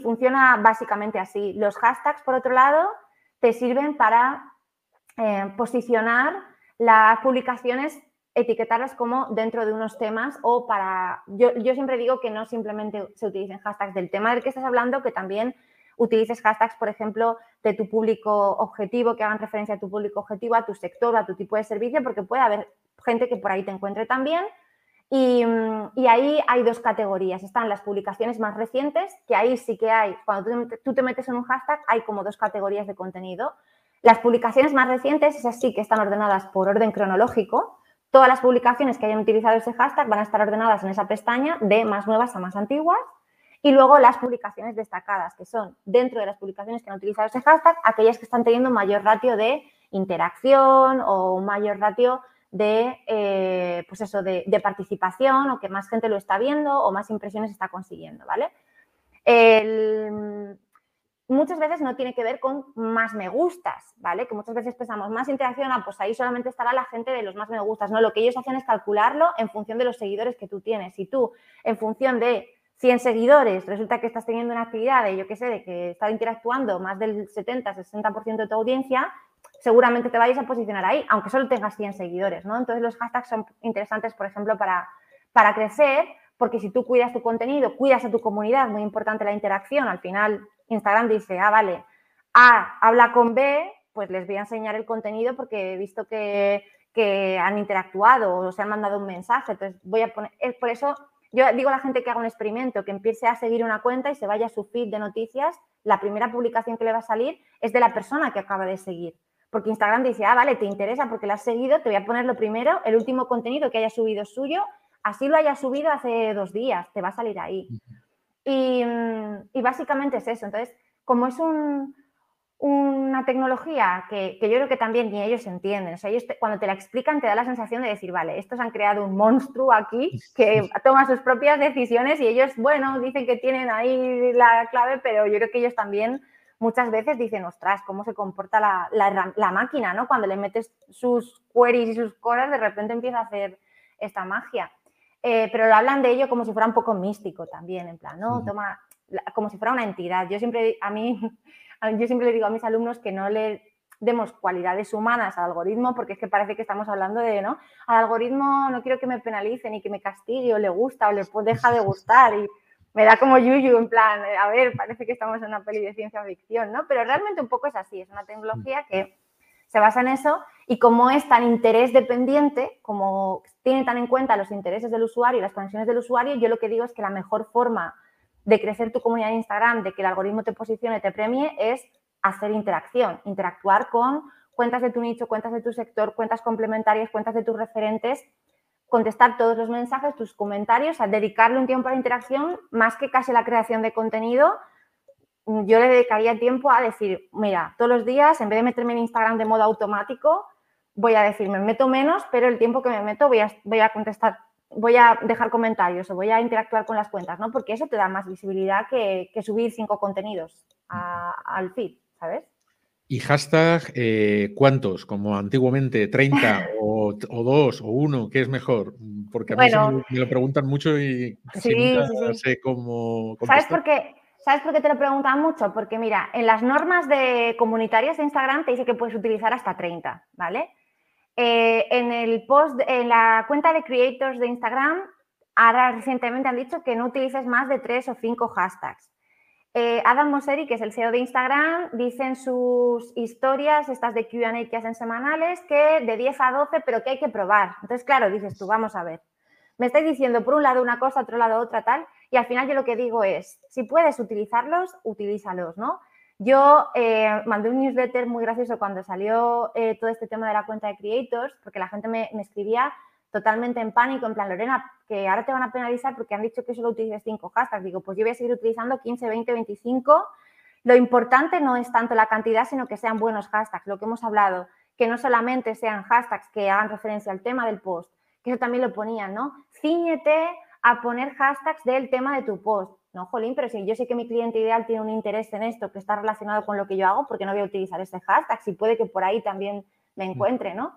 funciona básicamente así. Los hashtags, por otro lado, te sirven para eh, posicionar las publicaciones etiquetarlas como dentro de unos temas o para... Yo, siempre digo que no simplemente se utilicen hashtags del tema del que estás hablando, que también utilices hashtags, por ejemplo, de tu público objetivo, que hagan referencia a tu público objetivo, a tu sector, a tu tipo de servicio, porque puede haber gente que por ahí te encuentre también. Y, ahí hay dos categorías. Están las publicaciones más recientes, que ahí sí que hay, cuando tú te metes en un hashtag, hay como dos categorías de contenido. Las publicaciones más recientes, esas sí que están ordenadas por orden cronológico, Todas las publicaciones que hayan utilizado ese hashtag van a estar ordenadas en esa pestaña de más nuevas a más antiguas. Y luego las publicaciones destacadas, que son dentro de las publicaciones que han utilizado ese hashtag, aquellas que están teniendo mayor ratio de interacción o mayor ratio de, eh, pues eso, de, participación o que más gente lo está viendo o más impresiones está consiguiendo, ¿vale? Muchas veces no tiene que ver con más me gustas, ¿vale? Que muchas veces pensamos más interacción, ah, pues ahí solamente estará la gente de los más me gustas. No, lo que ellos hacen es calcularlo en función de los seguidores que tú tienes. Si tú, en función de 100 seguidores, resulta que estás teniendo una actividad de, yo qué sé, de que estás interactuando más del 70-60% de tu audiencia, seguramente te vayas a posicionar ahí, aunque solo tengas 100 seguidores, ¿no? Entonces los hashtags son interesantes, por ejemplo, para, para crecer, porque si tú cuidas tu contenido, cuidas a tu comunidad, muy importante la interacción, al final Instagram dice, ah, vale, A habla con B, pues les voy a enseñar el contenido porque he visto que, han interactuado o se han mandado un mensaje. Entonces voy a poner, es por eso yo digo a la gente que haga un experimento, que empiece a seguir una cuenta y se vaya a su feed de noticias, la primera publicación que le va a salir es de la persona que acaba de seguir. Porque Instagram dice, ah, vale, te interesa porque la has seguido, te voy a poner lo primero, el último contenido que haya subido suyo, así lo haya subido hace dos días, te va a salir ahí. Y, básicamente es eso. Entonces, como es una tecnología que, yo creo que también ni ellos entienden, o sea, ellos cuando te la explican te da la sensación de decir, vale, estos han creado un monstruo aquí que toma sus propias decisiones y ellos, bueno, dicen que tienen ahí la clave, pero yo creo que ellos también muchas veces dicen, ostras, cómo se comporta la, máquina, ¿no? Cuando le metes sus queries y sus cosas, de repente empieza a hacer esta magia. Eh, pero lo hablan de ello como si fuera un poco místico también, en plan, ¿no? Toma, como si fuera una entidad. Yo siempre, a mí, yo siempre le digo a mis alumnos que no le demos cualidades humanas al algoritmo, porque es que parece que estamos hablando de, ¿no? Al algoritmo no quiero que me penalice ni que me castigue o le gusta o le deja de gustar y me da como yuyu, en plan, a ver, parece que estamos en una peli de ciencia ficción, ¿no? Pero realmente un poco es así, es una tecnología que se basa en eso y como es tan interés dependiente, como tiene tan en cuenta los intereses del usuario y las conexiones del usuario, yo lo que digo es que la mejor forma de crecer tu comunidad de Instagram, de que el algoritmo te posicione, te premie, es hacer interacción, interactuar con cuentas de tu nicho, cuentas de tu sector, cuentas complementarias, cuentas de tus referentes, contestar todos los mensajes, tus comentarios, dedicarle un tiempo a la interacción, más que casi la creación de contenido, yo le dedicaría tiempo a decir, mira, todos los días, en vez de meterme en Instagram de modo automático, voy a decir, me meto menos, pero el tiempo que me meto voy a, voy a contestar, voy a dejar comentarios o voy a interactuar con las cuentas, ¿no? Porque eso te da más visibilidad que, subir cinco contenidos al feed, ¿sabes? ¿Y hashtag eh, cuántos? Como antiguamente, 30 o, o, dos o uno, ¿qué es mejor? Porque a mí me, lo preguntan mucho y sí, sé cómo ¿Sabes por, qué? ¿Sabes por qué te lo preguntan mucho? Porque mira, en las normas de comunitarias de Instagram te dice que puedes utilizar hasta 30, ¿vale? Eh, en el post, en la cuenta de creators de Instagram, ahora recientemente han dicho que no utilices más de tres o cinco hashtags. Eh, Adam Mosseri, que es el CEO de Instagram, dice en sus historias, estas de QA que hacen semanales, que de 10 a 12, pero que hay que probar. Entonces, claro, dices tú, vamos a ver. Me estáis diciendo por un lado una cosa, otro lado otra, tal, y al final yo lo que digo es, si puedes utilizarlos, utilízalos, ¿no? Yo eh, mandé un newsletter muy gracioso cuando salió eh, todo este tema de la cuenta de creators, porque la gente me, me escribía totalmente en pánico, en plan, Lorena, que ahora te van a penalizar porque han dicho que solo utilices cinco hashtags. Digo, pues yo voy a seguir utilizando 15, 20, 25. Lo importante no es tanto la cantidad, sino que sean buenos hashtags, lo que hemos hablado, que no solamente sean hashtags que hagan referencia al tema del post, que eso también lo ponían, ¿no? Cíñete a poner hashtags del tema de tu post. No, jolín, pero si yo sé que mi cliente ideal tiene un interés en esto que está relacionado con lo que yo hago, ¿por qué no voy a utilizar ese hashtag? Si puede que por ahí también me mm. encuentre, ¿no?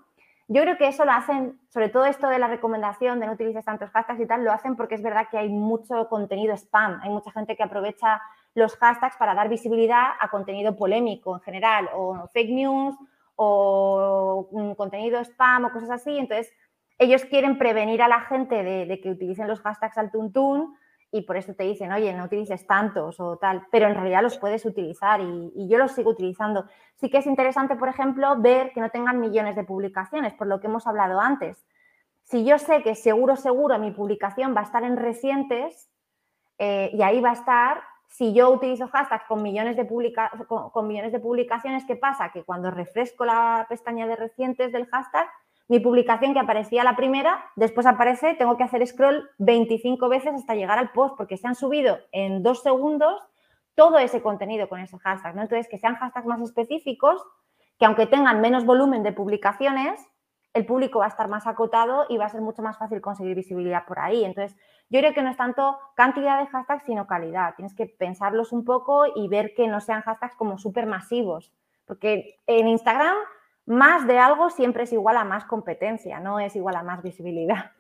Yo creo que eso lo hacen, sobre todo esto de la recomendación de no utilices tantos hashtags y tal, lo hacen porque es verdad que hay mucho contenido spam, hay mucha gente que aprovecha los hashtags para dar visibilidad a contenido polémico en general, o fake news, o contenido spam o cosas así. Entonces, ellos quieren prevenir a la gente de, de que utilicen los hashtags al tuntún y por eso te dicen, oye, no utilices tantos o tal, pero en realidad los puedes utilizar y, yo los sigo utilizando. Sí que es interesante, por ejemplo, ver que no tengan millones de publicaciones, por lo que hemos hablado antes. Si yo sé que seguro, seguro mi publicación va a estar en recientes eh, y ahí va a estar, si yo utilizo hashtags con millones, de con millones de publicaciones, ¿qué pasa? Que cuando refresco la pestaña de recientes del hashtag, mi publicación que aparecía la primera, después aparece, tengo que hacer scroll 25 veces hasta llegar al post, porque se han subido en dos segundos todo ese contenido con ese hashtag. ¿no? Entonces, que sean hashtags más específicos, que aunque tengan menos volumen de publicaciones, el público va a estar más acotado y va a ser mucho más fácil conseguir visibilidad por ahí. Entonces, yo creo que no es tanto cantidad de hashtags, sino calidad. Tienes que pensarlos un poco y ver que no sean hashtags como súper masivos. Porque en Instagram más de algo siempre es igual a más competencia, no es igual a más visibilidad.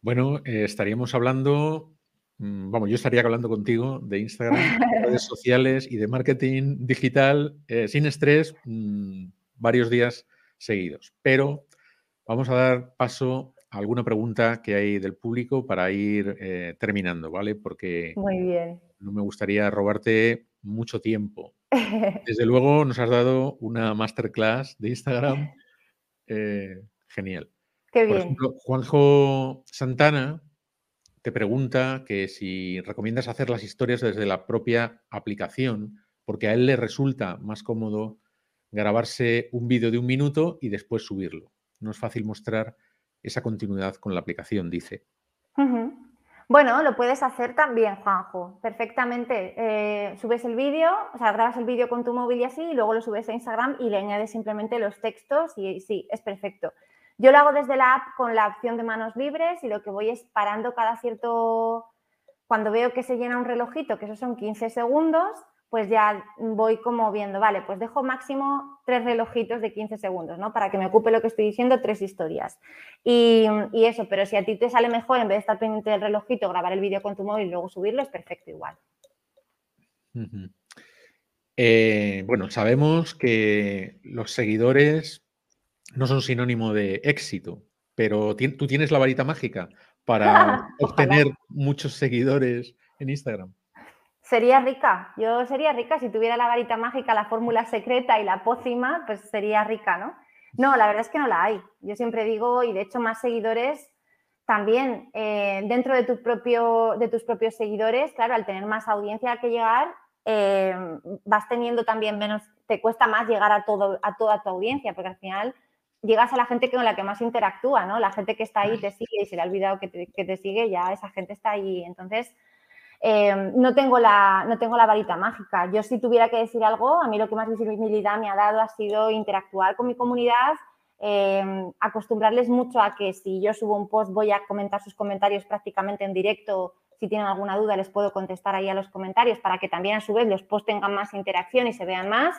Bueno, eh, estaríamos hablando, mm, vamos, yo estaría hablando contigo de Instagram, de redes sociales y de marketing digital eh, sin estrés mm, varios días seguidos. Pero vamos a dar paso a alguna pregunta que hay del público para ir eh, terminando, ¿vale? Porque Muy bien. no me gustaría robarte mucho tiempo. Desde luego nos has dado una masterclass de Instagram eh, genial. Qué Por ejemplo, Juanjo Santana te pregunta que si recomiendas hacer las historias desde la propia aplicación, porque a él le resulta más cómodo grabarse un vídeo de un minuto y después subirlo. No es fácil mostrar esa continuidad con la aplicación, dice. Bueno, lo puedes hacer también, Juanjo, perfectamente. Eh, subes el vídeo, o sea, grabas el vídeo con tu móvil y así, y luego lo subes a Instagram y le añades simplemente los textos y sí, es perfecto. Yo lo hago desde la app con la opción de manos libres y lo que voy es parando cada cierto, cuando veo que se llena un relojito, que eso son 15 segundos, pues ya voy como viendo, vale, pues dejo máximo tres relojitos de 15 segundos, ¿no? Para que me ocupe lo que estoy diciendo, tres historias. Y, eso, pero si a ti te sale mejor, en vez de estar pendiente del relojito, grabar el vídeo con tu móvil y luego subirlo, es perfecto igual. Eh, bueno, sabemos que los seguidores no son sinónimo de éxito, pero tú tienes la varita mágica para obtener muchos seguidores en Instagram. Sería rica, yo sería rica si tuviera la varita mágica, la fórmula secreta y la pócima, pues sería rica, ¿no? No, la verdad es que no la hay. Yo siempre digo, y de hecho más seguidores también eh, dentro de, tu propio, de tus propios seguidores, claro, al tener más audiencia que llegar, eh, vas teniendo también menos, te cuesta más llegar a, todo, a toda tu audiencia, porque al final llegas a la gente con la que más interactúa, ¿no? La gente que está ahí te sigue y se le ha olvidado que te, que te sigue, ya esa gente está ahí. Entonces, Em, no, tengo la, no tengo la varita mágica. Yo si tuviera que decir algo, a mí lo que más visibilidad me ha dado ha sido interactuar con mi comunidad, em, acostumbrarles mucho a que si yo subo un post voy a comentar sus comentarios prácticamente en directo. Si tienen alguna duda les puedo contestar ahí a los comentarios para que también a su vez los posts tengan más interacción y se vean más.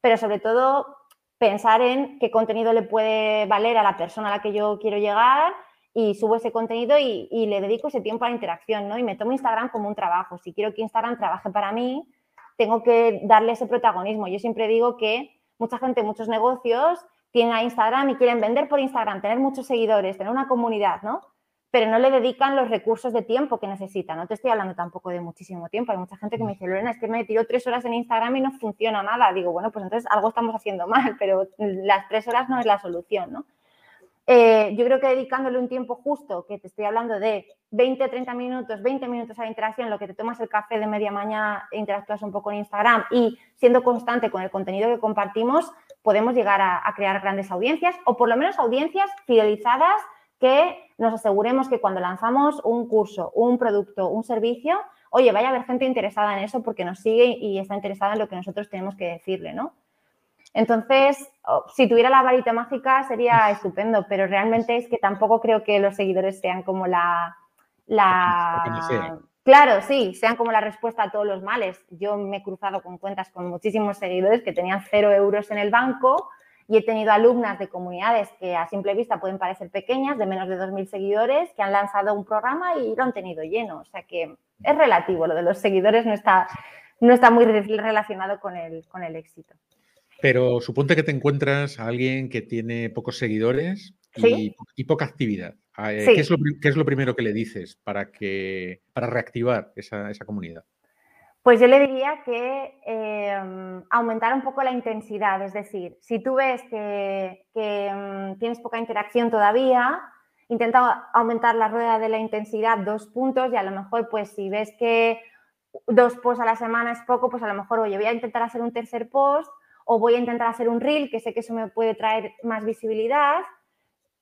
Pero sobre todo pensar en qué contenido le puede valer a la persona a la que yo quiero llegar y subo ese contenido y, le dedico ese tiempo a la interacción, ¿no? Y me tomo Instagram como un trabajo. Si quiero que Instagram trabaje para mí, tengo que darle ese protagonismo. Yo siempre digo que mucha gente, muchos negocios tienen a Instagram y quieren vender por Instagram, tener muchos seguidores, tener una comunidad, ¿no? Pero no le dedican los recursos de tiempo que necesitan. No te estoy hablando tampoco de muchísimo tiempo. Hay mucha gente que me dice, Lorena, es que me tiro tres horas en Instagram y no funciona nada. Digo, bueno, pues entonces algo estamos haciendo mal, pero las tres horas no es la solución, ¿no? Eh, yo creo que dedicándole un tiempo justo, que te estoy hablando de 20, 30 minutos, 20 minutos a la interacción, lo que te tomas el café de media mañana interactúas un poco en Instagram y siendo constante con el contenido que compartimos, podemos llegar a, crear grandes audiencias o por lo menos audiencias fidelizadas que nos aseguremos que cuando lanzamos un curso, un producto, un servicio, oye, vaya a haber gente interesada en eso porque nos sigue y está interesada en lo que nosotros tenemos que decirle, ¿no? Entonces, si tuviera la varita mágica sería estupendo, pero realmente es que tampoco creo que los seguidores sean como la... la... Claro, sí, sean como la respuesta a todos los males. Yo me he cruzado con cuentas con muchísimos seguidores que tenían cero euros en el banco y he tenido alumnas de comunidades que a simple vista pueden parecer pequeñas, de menos de 2.000 seguidores, que han lanzado un programa y lo han tenido lleno. O sea que es relativo, lo de los seguidores no está, no está muy relacionado con el, con el éxito. Pero suponte que te encuentras a alguien que tiene pocos seguidores y, poca actividad. Ah, eh, ¿Qué, es lo, primero que le dices para, que, para reactivar esa, comunidad? Pues yo le diría que em, aumentar un poco la intensidad, es decir, si tú ves que, em, tienes poca interacción todavía, intenta aumentar la rueda de la intensidad dos puntos y a lo mejor pues si ves que dos posts a la semana es poco, pues a lo mejor, oye, voy a intentar hacer un tercer post o voy a intentar hacer un reel, que sé que eso me puede traer más visibilidad,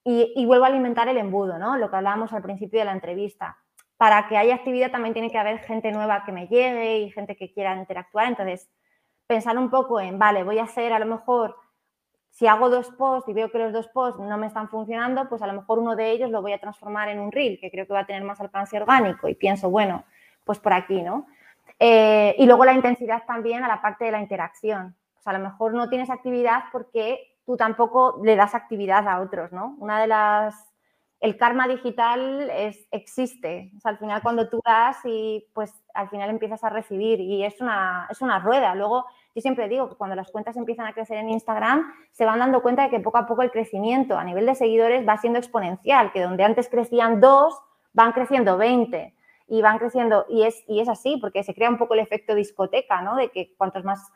y, vuelvo a alimentar el embudo, ¿no? Lo que hablábamos al principio de la entrevista. Para que haya actividad también tiene que haber gente nueva que me llegue y gente que quiera interactuar. Entonces, pensar un poco en, vale, voy a hacer a lo mejor, si hago dos posts y veo que los dos posts no me están funcionando, pues a lo mejor uno de ellos lo voy a transformar en un reel, que creo que va a tener más alcance orgánico. Y pienso, bueno, pues por aquí, ¿no? Eh, y luego la intensidad también a la parte de la interacción. Sea, a lo mejor no tienes actividad porque tú tampoco le das actividad a otros, ¿no? Una de las... El karma digital es, existe. O sea, al final cuando tú das y pues al final empiezas a recibir y es una, es una rueda. Luego, yo siempre digo que cuando las cuentas empiezan a crecer en Instagram, se van dando cuenta de que poco a poco el crecimiento a nivel de seguidores va siendo exponencial, que donde antes crecían dos, van creciendo 20 y van creciendo. Y es, y es así, porque se crea un poco el efecto discoteca, ¿no? De que cuantos más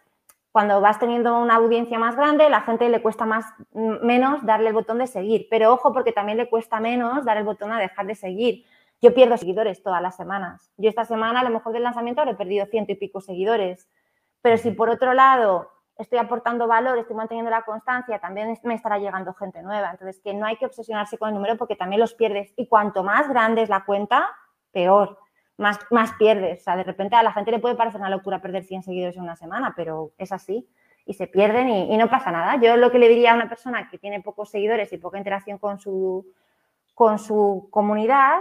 cuando vas teniendo una audiencia más grande, la gente le cuesta más, mm, menos darle el botón de seguir. Pero ojo, porque también le cuesta menos dar el botón a dejar de seguir. Yo pierdo seguidores todas las semanas. Yo esta semana, a lo mejor del lanzamiento, he perdido ciento y pico seguidores. Pero si por otro lado estoy aportando valor, estoy manteniendo la constancia, también me estará llegando gente nueva. Entonces, que no hay que obsesionarse con el número porque también los pierdes. Y cuanto más grande es la cuenta, peor más, más pierdes. O sea, de repente a la gente le puede parecer una locura perder 100 seguidores en una semana, pero es así y se pierden y, no pasa nada. Yo lo que le diría a una persona que tiene pocos seguidores y poca interacción con su, con su comunidad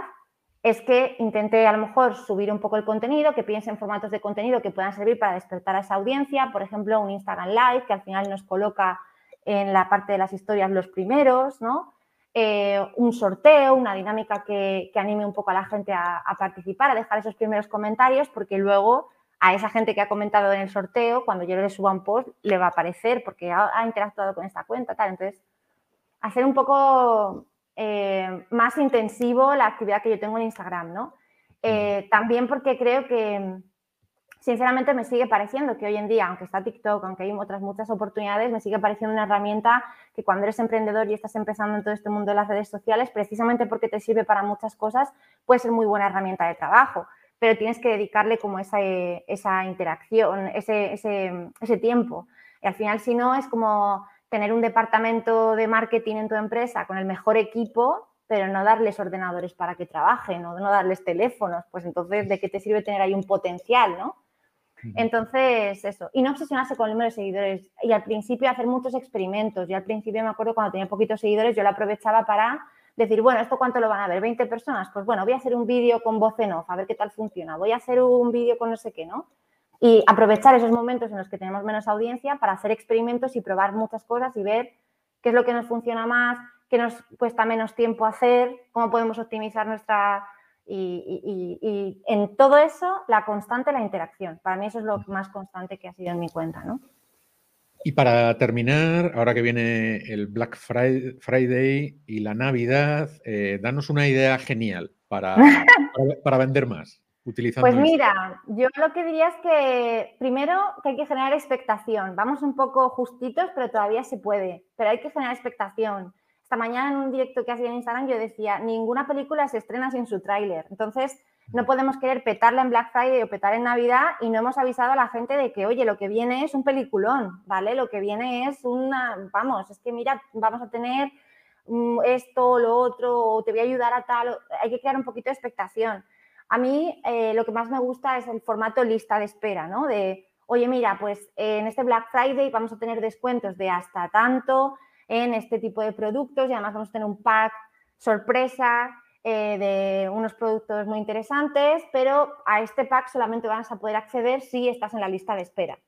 es que intente a lo mejor subir un poco el contenido, que piense en formatos de contenido que puedan servir para despertar a esa audiencia, por ejemplo, un Instagram Live que al final nos coloca en la parte de las historias los primeros, ¿no? Eh, un sorteo, una dinámica que, anime un poco a la gente a, participar, a dejar esos primeros comentarios, porque luego a esa gente que ha comentado en el sorteo, cuando yo le suba un post, le va a aparecer porque ha, interactuado con esta cuenta, tal. Entonces, hacer un poco eh, más intensivo la actividad que yo tengo en Instagram, ¿no? Eh, también porque creo que sinceramente me sigue pareciendo que hoy en día, aunque está TikTok, aunque hay otras muchas oportunidades, me sigue pareciendo una herramienta que cuando eres emprendedor y estás empezando en todo este mundo de las redes sociales, precisamente porque te sirve para muchas cosas, puede ser muy buena herramienta de trabajo, pero tienes que dedicarle como esa, esa interacción, ese, ese, ese tiempo. Y al final, si no, es como tener un departamento de marketing en tu empresa con el mejor equipo pero no darles ordenadores para que trabajen o no darles teléfonos, pues entonces, ¿de qué te sirve tener ahí un potencial, no? Entonces, eso. Y no obsesionarse con el número de seguidores. Y al principio hacer muchos experimentos. Yo al principio me acuerdo cuando tenía poquitos seguidores, yo lo aprovechaba para decir, bueno, ¿esto cuánto lo van a ver? ¿20 personas? Pues bueno, voy a hacer un vídeo con voz en off, a ver qué tal funciona. Voy a hacer un vídeo con no sé qué, ¿no? Y aprovechar esos momentos en los que tenemos menos audiencia para hacer experimentos y probar muchas cosas y ver qué es lo que nos funciona más, qué nos cuesta menos tiempo hacer, cómo podemos optimizar nuestra... Y, y en todo eso, la constante, la interacción. Para mí eso es lo más constante que ha sido en mi cuenta, ¿no? Y para terminar, ahora que viene el Black Friday y la Navidad, eh, danos una idea genial para, para, vender más. Utilizando pues mira, yo lo que diría es que primero que hay que generar expectación. Vamos un poco justitos, pero todavía se puede. Pero hay que generar expectación. Esta mañana en un directo que hacía en Instagram yo decía, ninguna película se estrena sin su tráiler. Entonces, no podemos querer petarla en Black Friday o petar en Navidad y no hemos avisado a la gente de que, oye, lo que viene es un peliculón, ¿vale? Lo que viene es una, vamos, es que mira, vamos a tener mm, esto, lo otro, o te voy a ayudar a tal, hay que crear un poquito de expectación. A mí eh, lo que más me gusta es el formato lista de espera, ¿no? De, oye, mira, pues en este Black Friday vamos a tener descuentos de hasta tanto en este tipo de productos y además vamos a tener un pack sorpresa eh, de unos productos muy interesantes, pero a este pack solamente vas a poder acceder si estás en la lista de espera.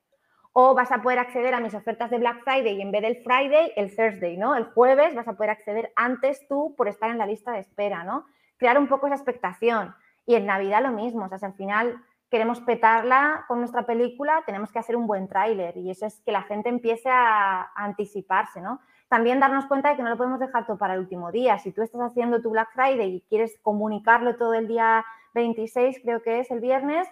O vas a poder acceder a mis ofertas de Black Friday y en vez del Friday, el Thursday, ¿no? El jueves vas a poder acceder antes tú por estar en la lista de espera, ¿no? Crear un poco esa expectación. Y en Navidad lo mismo, o sea, si al final queremos petarla con nuestra película, tenemos que hacer un buen tráiler y eso es que la gente empiece a, a anticiparse, ¿no? También darnos cuenta de que no lo podemos dejar todo para el último día. Si tú estás haciendo tu Black Friday y quieres comunicarlo todo el día 26, creo que es el viernes,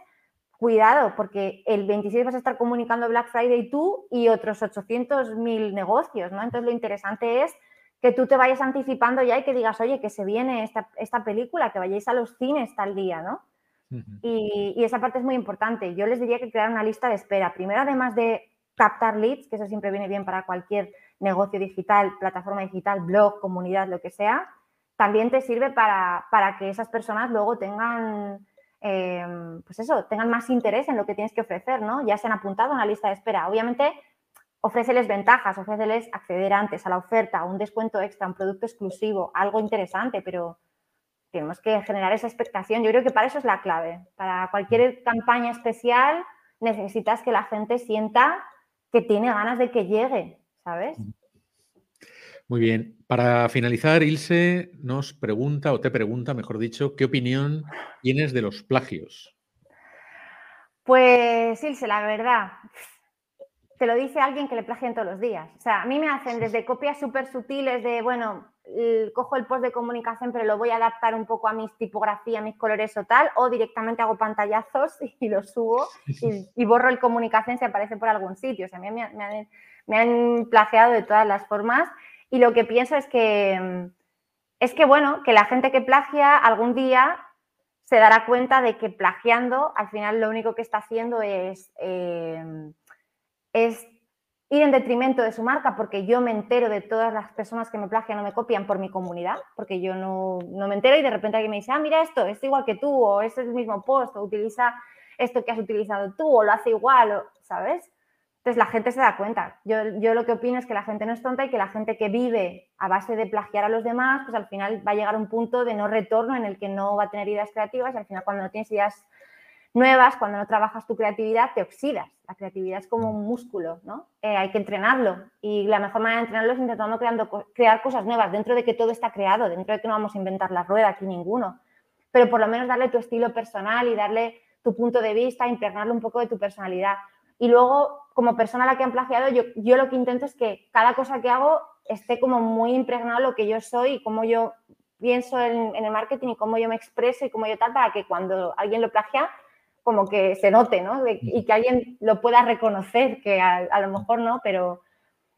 cuidado, porque el 26 vas a estar comunicando Black Friday tú y otros 800.000 negocios, ¿no? Entonces lo interesante es que tú te vayas anticipando ya y que digas, oye, que se viene esta, esta película, que vayáis a los cines tal día, ¿no? y, y, esa parte es muy importante. Yo les diría que crear una lista de espera. Primero, además de captar leads, que eso siempre viene bien para cualquier negocio digital, plataforma digital, blog, comunidad, lo que sea, también te sirve para, que esas personas luego tengan, em, pues eso, tengan más interés en lo que tienes que ofrecer, ¿no? Ya se han apuntado a una lista de espera. Obviamente, ofréceles ventajas, ofréceles acceder antes a la oferta, un descuento extra, un producto exclusivo, algo interesante, pero tenemos que generar esa expectación. Yo creo que para eso es la clave. Para cualquier campaña especial necesitas que la gente sienta que tiene ganas de que llegue, ¿sabes? Muy bien. Para finalizar, Ilse nos pregunta, o te pregunta, mejor dicho, ¿qué opinión tienes de los plagios? Pues, Ilse, la verdad, te lo dice alguien que le plagian todos los días. O sea, a mí me hacen desde copias súper sutiles de, bueno, cojo el post de comunicación, pero lo voy a adaptar un poco a mis tipografías, mis colores o tal, o directamente hago pantallazos y los subo y, borro el comunicación si aparece por algún sitio. O sea, a mí me, han, me han plagiado de todas las formas y lo que pienso es que, es que, bueno, que la gente que plagia algún día se dará cuenta de que plagiando al final lo único que está haciendo es, eh, es ir en detrimento de su marca porque yo me entero de todas las personas que me plagian o me copian por mi comunidad, porque yo no, no, me entero y de repente alguien me dice, ah, mira esto, es igual que tú, o es el mismo post, o utiliza esto que has utilizado tú, o lo hace igual, ¿sabes? Entonces la gente se da cuenta. Yo, yo lo que opino es que la gente no es tonta y que la gente que vive a base de plagiar a los demás, pues al final va a llegar a un punto de no retorno en el que no va a tener ideas creativas y al final cuando no tienes ideas nuevas, cuando no trabajas tu creatividad, te oxidas. La creatividad es como un músculo, ¿no? Eh, hay que entrenarlo y la mejor manera de entrenarlo es intentando creando, crear cosas nuevas, dentro de que todo está creado, dentro de que no vamos a inventar la rueda aquí ninguno, pero por lo menos darle tu estilo personal y darle tu punto de vista, impregnarle un poco de tu personalidad. Y luego, como persona a la que han plagiado, yo, lo que intento es que cada cosa que hago esté como muy impregnado lo que yo soy y cómo yo pienso en, el marketing y cómo yo me expreso y cómo yo tal, para que cuando alguien lo plagia, como que se note, ¿no? y que alguien lo pueda reconocer, que a, lo mejor no, pero,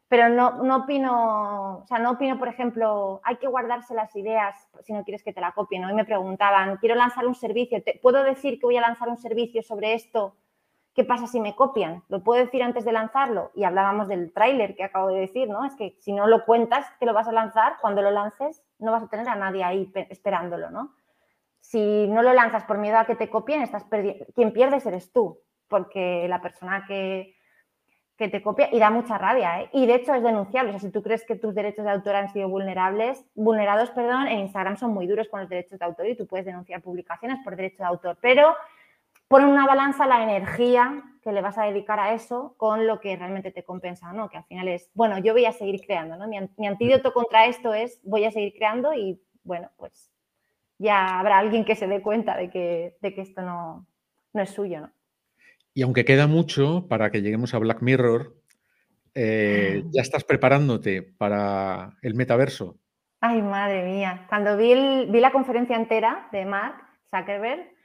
no opino, o sea, no opino, por ejemplo, hay que guardarse las ideas si no quieres que te la copien. Hoy me preguntaban, quiero lanzar un servicio, ¿puedo decir que voy a lanzar un servicio sobre esto ¿qué pasa si me copian? ¿Lo puedo decir antes de lanzarlo? Y hablábamos del tráiler que acabo de decir, ¿no? Es que si no lo cuentas que lo vas a lanzar, cuando lo lances no vas a tener a nadie ahí esperándolo, ¿no? Si no lo lanzas por miedo a que te copien, estás perdiendo. Quien pierdes eres tú, porque la persona que, que te copia y da mucha rabia. ¿eh? Y de hecho es denunciable. O sea, si tú crees que tus derechos de autor han sido vulnerables, vulnerados, perdón, en Instagram son muy duros con los derechos de autor y tú puedes denunciar publicaciones por derecho de autor. Pero pon en una balanza la energía que le vas a dedicar a eso con lo que realmente te compensa, ¿no? Que al final es, bueno, yo voy a seguir creando, ¿no? Mi, antídoto contra esto es, voy a seguir creando y, bueno, pues ya habrá alguien que se dé cuenta de que, de que esto no, no es suyo, ¿no? Y aunque queda mucho para que lleguemos a Black Mirror, eh, ¿ya estás preparándote para el metaverso? Ay, madre mía. Cuando vi, vi la conferencia entera de Mark Zuckerberg,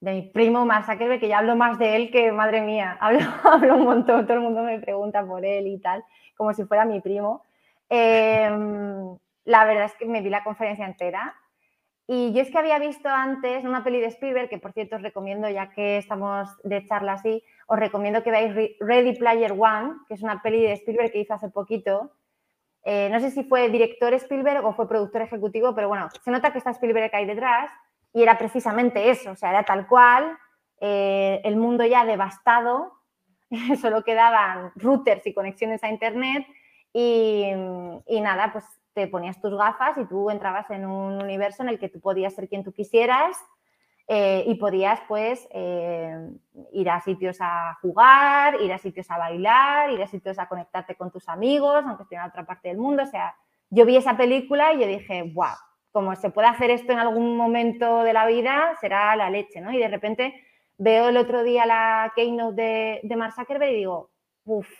de mi primo Mark Zuckerberg, que ya hablo más de él que, madre mía, hablo, hablo un montón, todo el mundo me pregunta por él y tal, como si fuera mi primo. Em, la verdad es que me vi la conferencia entera y yo es que había visto antes una peli de Spielberg, que por cierto os recomiendo, ya que estamos de charla así, os recomiendo que veáis Ready Player One, que es una peli de Spielberg que hizo hace poquito. Eh, no sé si fue director Spielberg o fue productor ejecutivo, pero bueno, se nota que está Spielberg ahí detrás y era precisamente eso, o sea, era tal cual, eh, el mundo ya devastado, solo quedaban routers y conexiones a Internet y, nada, pues te ponías tus gafas y tú entrabas en un universo en el que tú podías ser quien tú quisieras eh, y podías pues eh, ir a sitios a jugar, ir a sitios a bailar, ir a sitios a conectarte con tus amigos, aunque esté en otra parte del mundo. O sea, yo vi esa película y yo dije, wow, como se puede hacer esto en algún momento de la vida, será la leche, ¿no? Y de repente veo el otro día la keynote de, de Mark Zuckerberg y digo, uff,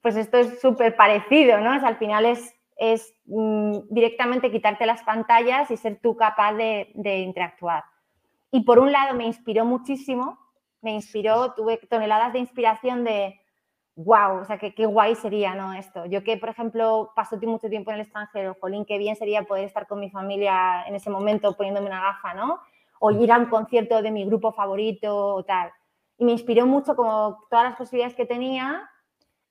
pues esto es súper parecido, ¿no? al final es es mm, directamente quitarte las pantallas y ser tú capaz de, interactuar. Y por un lado me inspiró muchísimo, me inspiró, tuve toneladas de inspiración de, wow, o sea, qué, qué guay sería ¿no? esto. Yo que, por ejemplo, paso mucho tiempo en el extranjero, jolín, qué bien sería poder estar con mi familia en ese momento poniéndome una gafa, ¿no? O ir a un concierto de mi grupo favorito o tal. Y me inspiró mucho como todas las posibilidades que tenía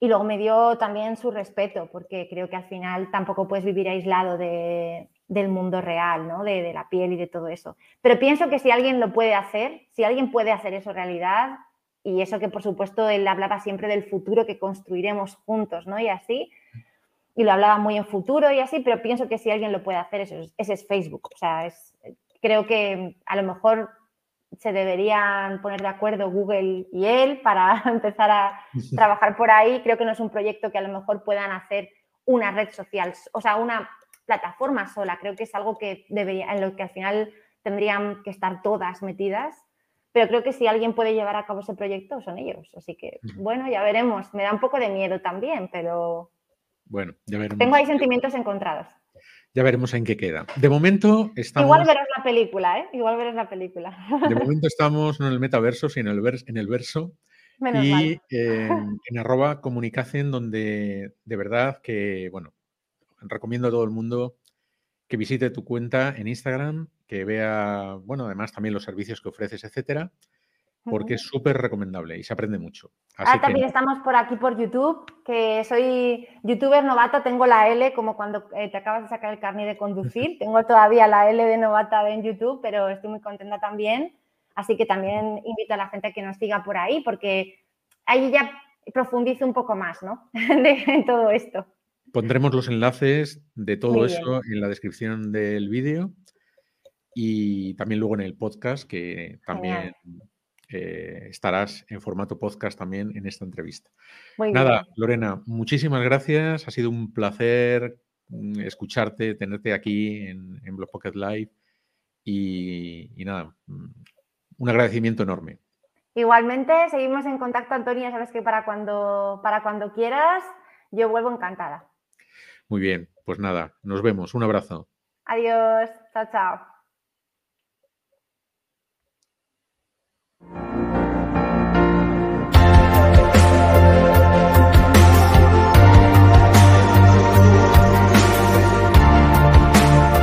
y luego me dio también su respeto, porque creo que al final tampoco puedes vivir aislado del mundo real, ¿no? De, la piel y de todo eso. Pero pienso que si alguien lo puede hacer, si alguien puede hacer eso realidad, y eso que por supuesto él hablaba siempre del futuro que construiremos juntos, ¿no? Y así, y lo hablaba muy en futuro y así, pero pienso que si alguien lo puede hacer, eso, ese es Facebook. O sea, es, creo que a lo mejor se deberían poner de acuerdo Google y él para empezar a trabajar por ahí. Creo que no es un proyecto que a lo mejor puedan hacer una red social, o sea, una plataforma sola. Creo que es algo que debería, en lo que al final tendrían que estar todas metidas. Pero creo que si alguien puede llevar a cabo ese proyecto son ellos. Así que, bueno, ya veremos. Me da un poco de miedo también, pero... Bueno, ya veremos. Tengo ahí sentimientos encontrados. Ya veremos en qué queda. De momento estamos. Igual verás la película, ¿eh? Igual verás la película. De momento estamos no en el metaverso, sino en el, en el verso. y en, en, arroba comunicacen, donde de verdad que, bueno, recomiendo a todo el mundo que visite tu cuenta en Instagram, que vea, bueno, además también los servicios que ofreces, etcétera porque es súper recomendable y se aprende mucho. ah, también estamos por aquí por YouTube, que soy youtuber novato, tengo la L como cuando eh, te acabas de sacar el carnet de conducir, tengo todavía la L de novata en YouTube, pero estoy muy contenta también, así que también invito a la gente a que nos siga por ahí, porque ahí ya profundizo un poco más, ¿no? de todo esto. Pondremos los enlaces de todo eso en la descripción del vídeo y también luego en el podcast, que también... Eh, estarás en formato podcast también en esta entrevista. Nada, Lorena, muchísimas gracias. Ha sido un placer mm, escucharte, tenerte aquí en, en Blog Pocket Live y, nada, mm, un agradecimiento enorme. Igualmente, seguimos en contacto, Antonia. Sabes que para cuando, para cuando quieras, yo vuelvo encantada. Muy bien, pues nada, nos vemos. Un abrazo. Adiós, chao, chao.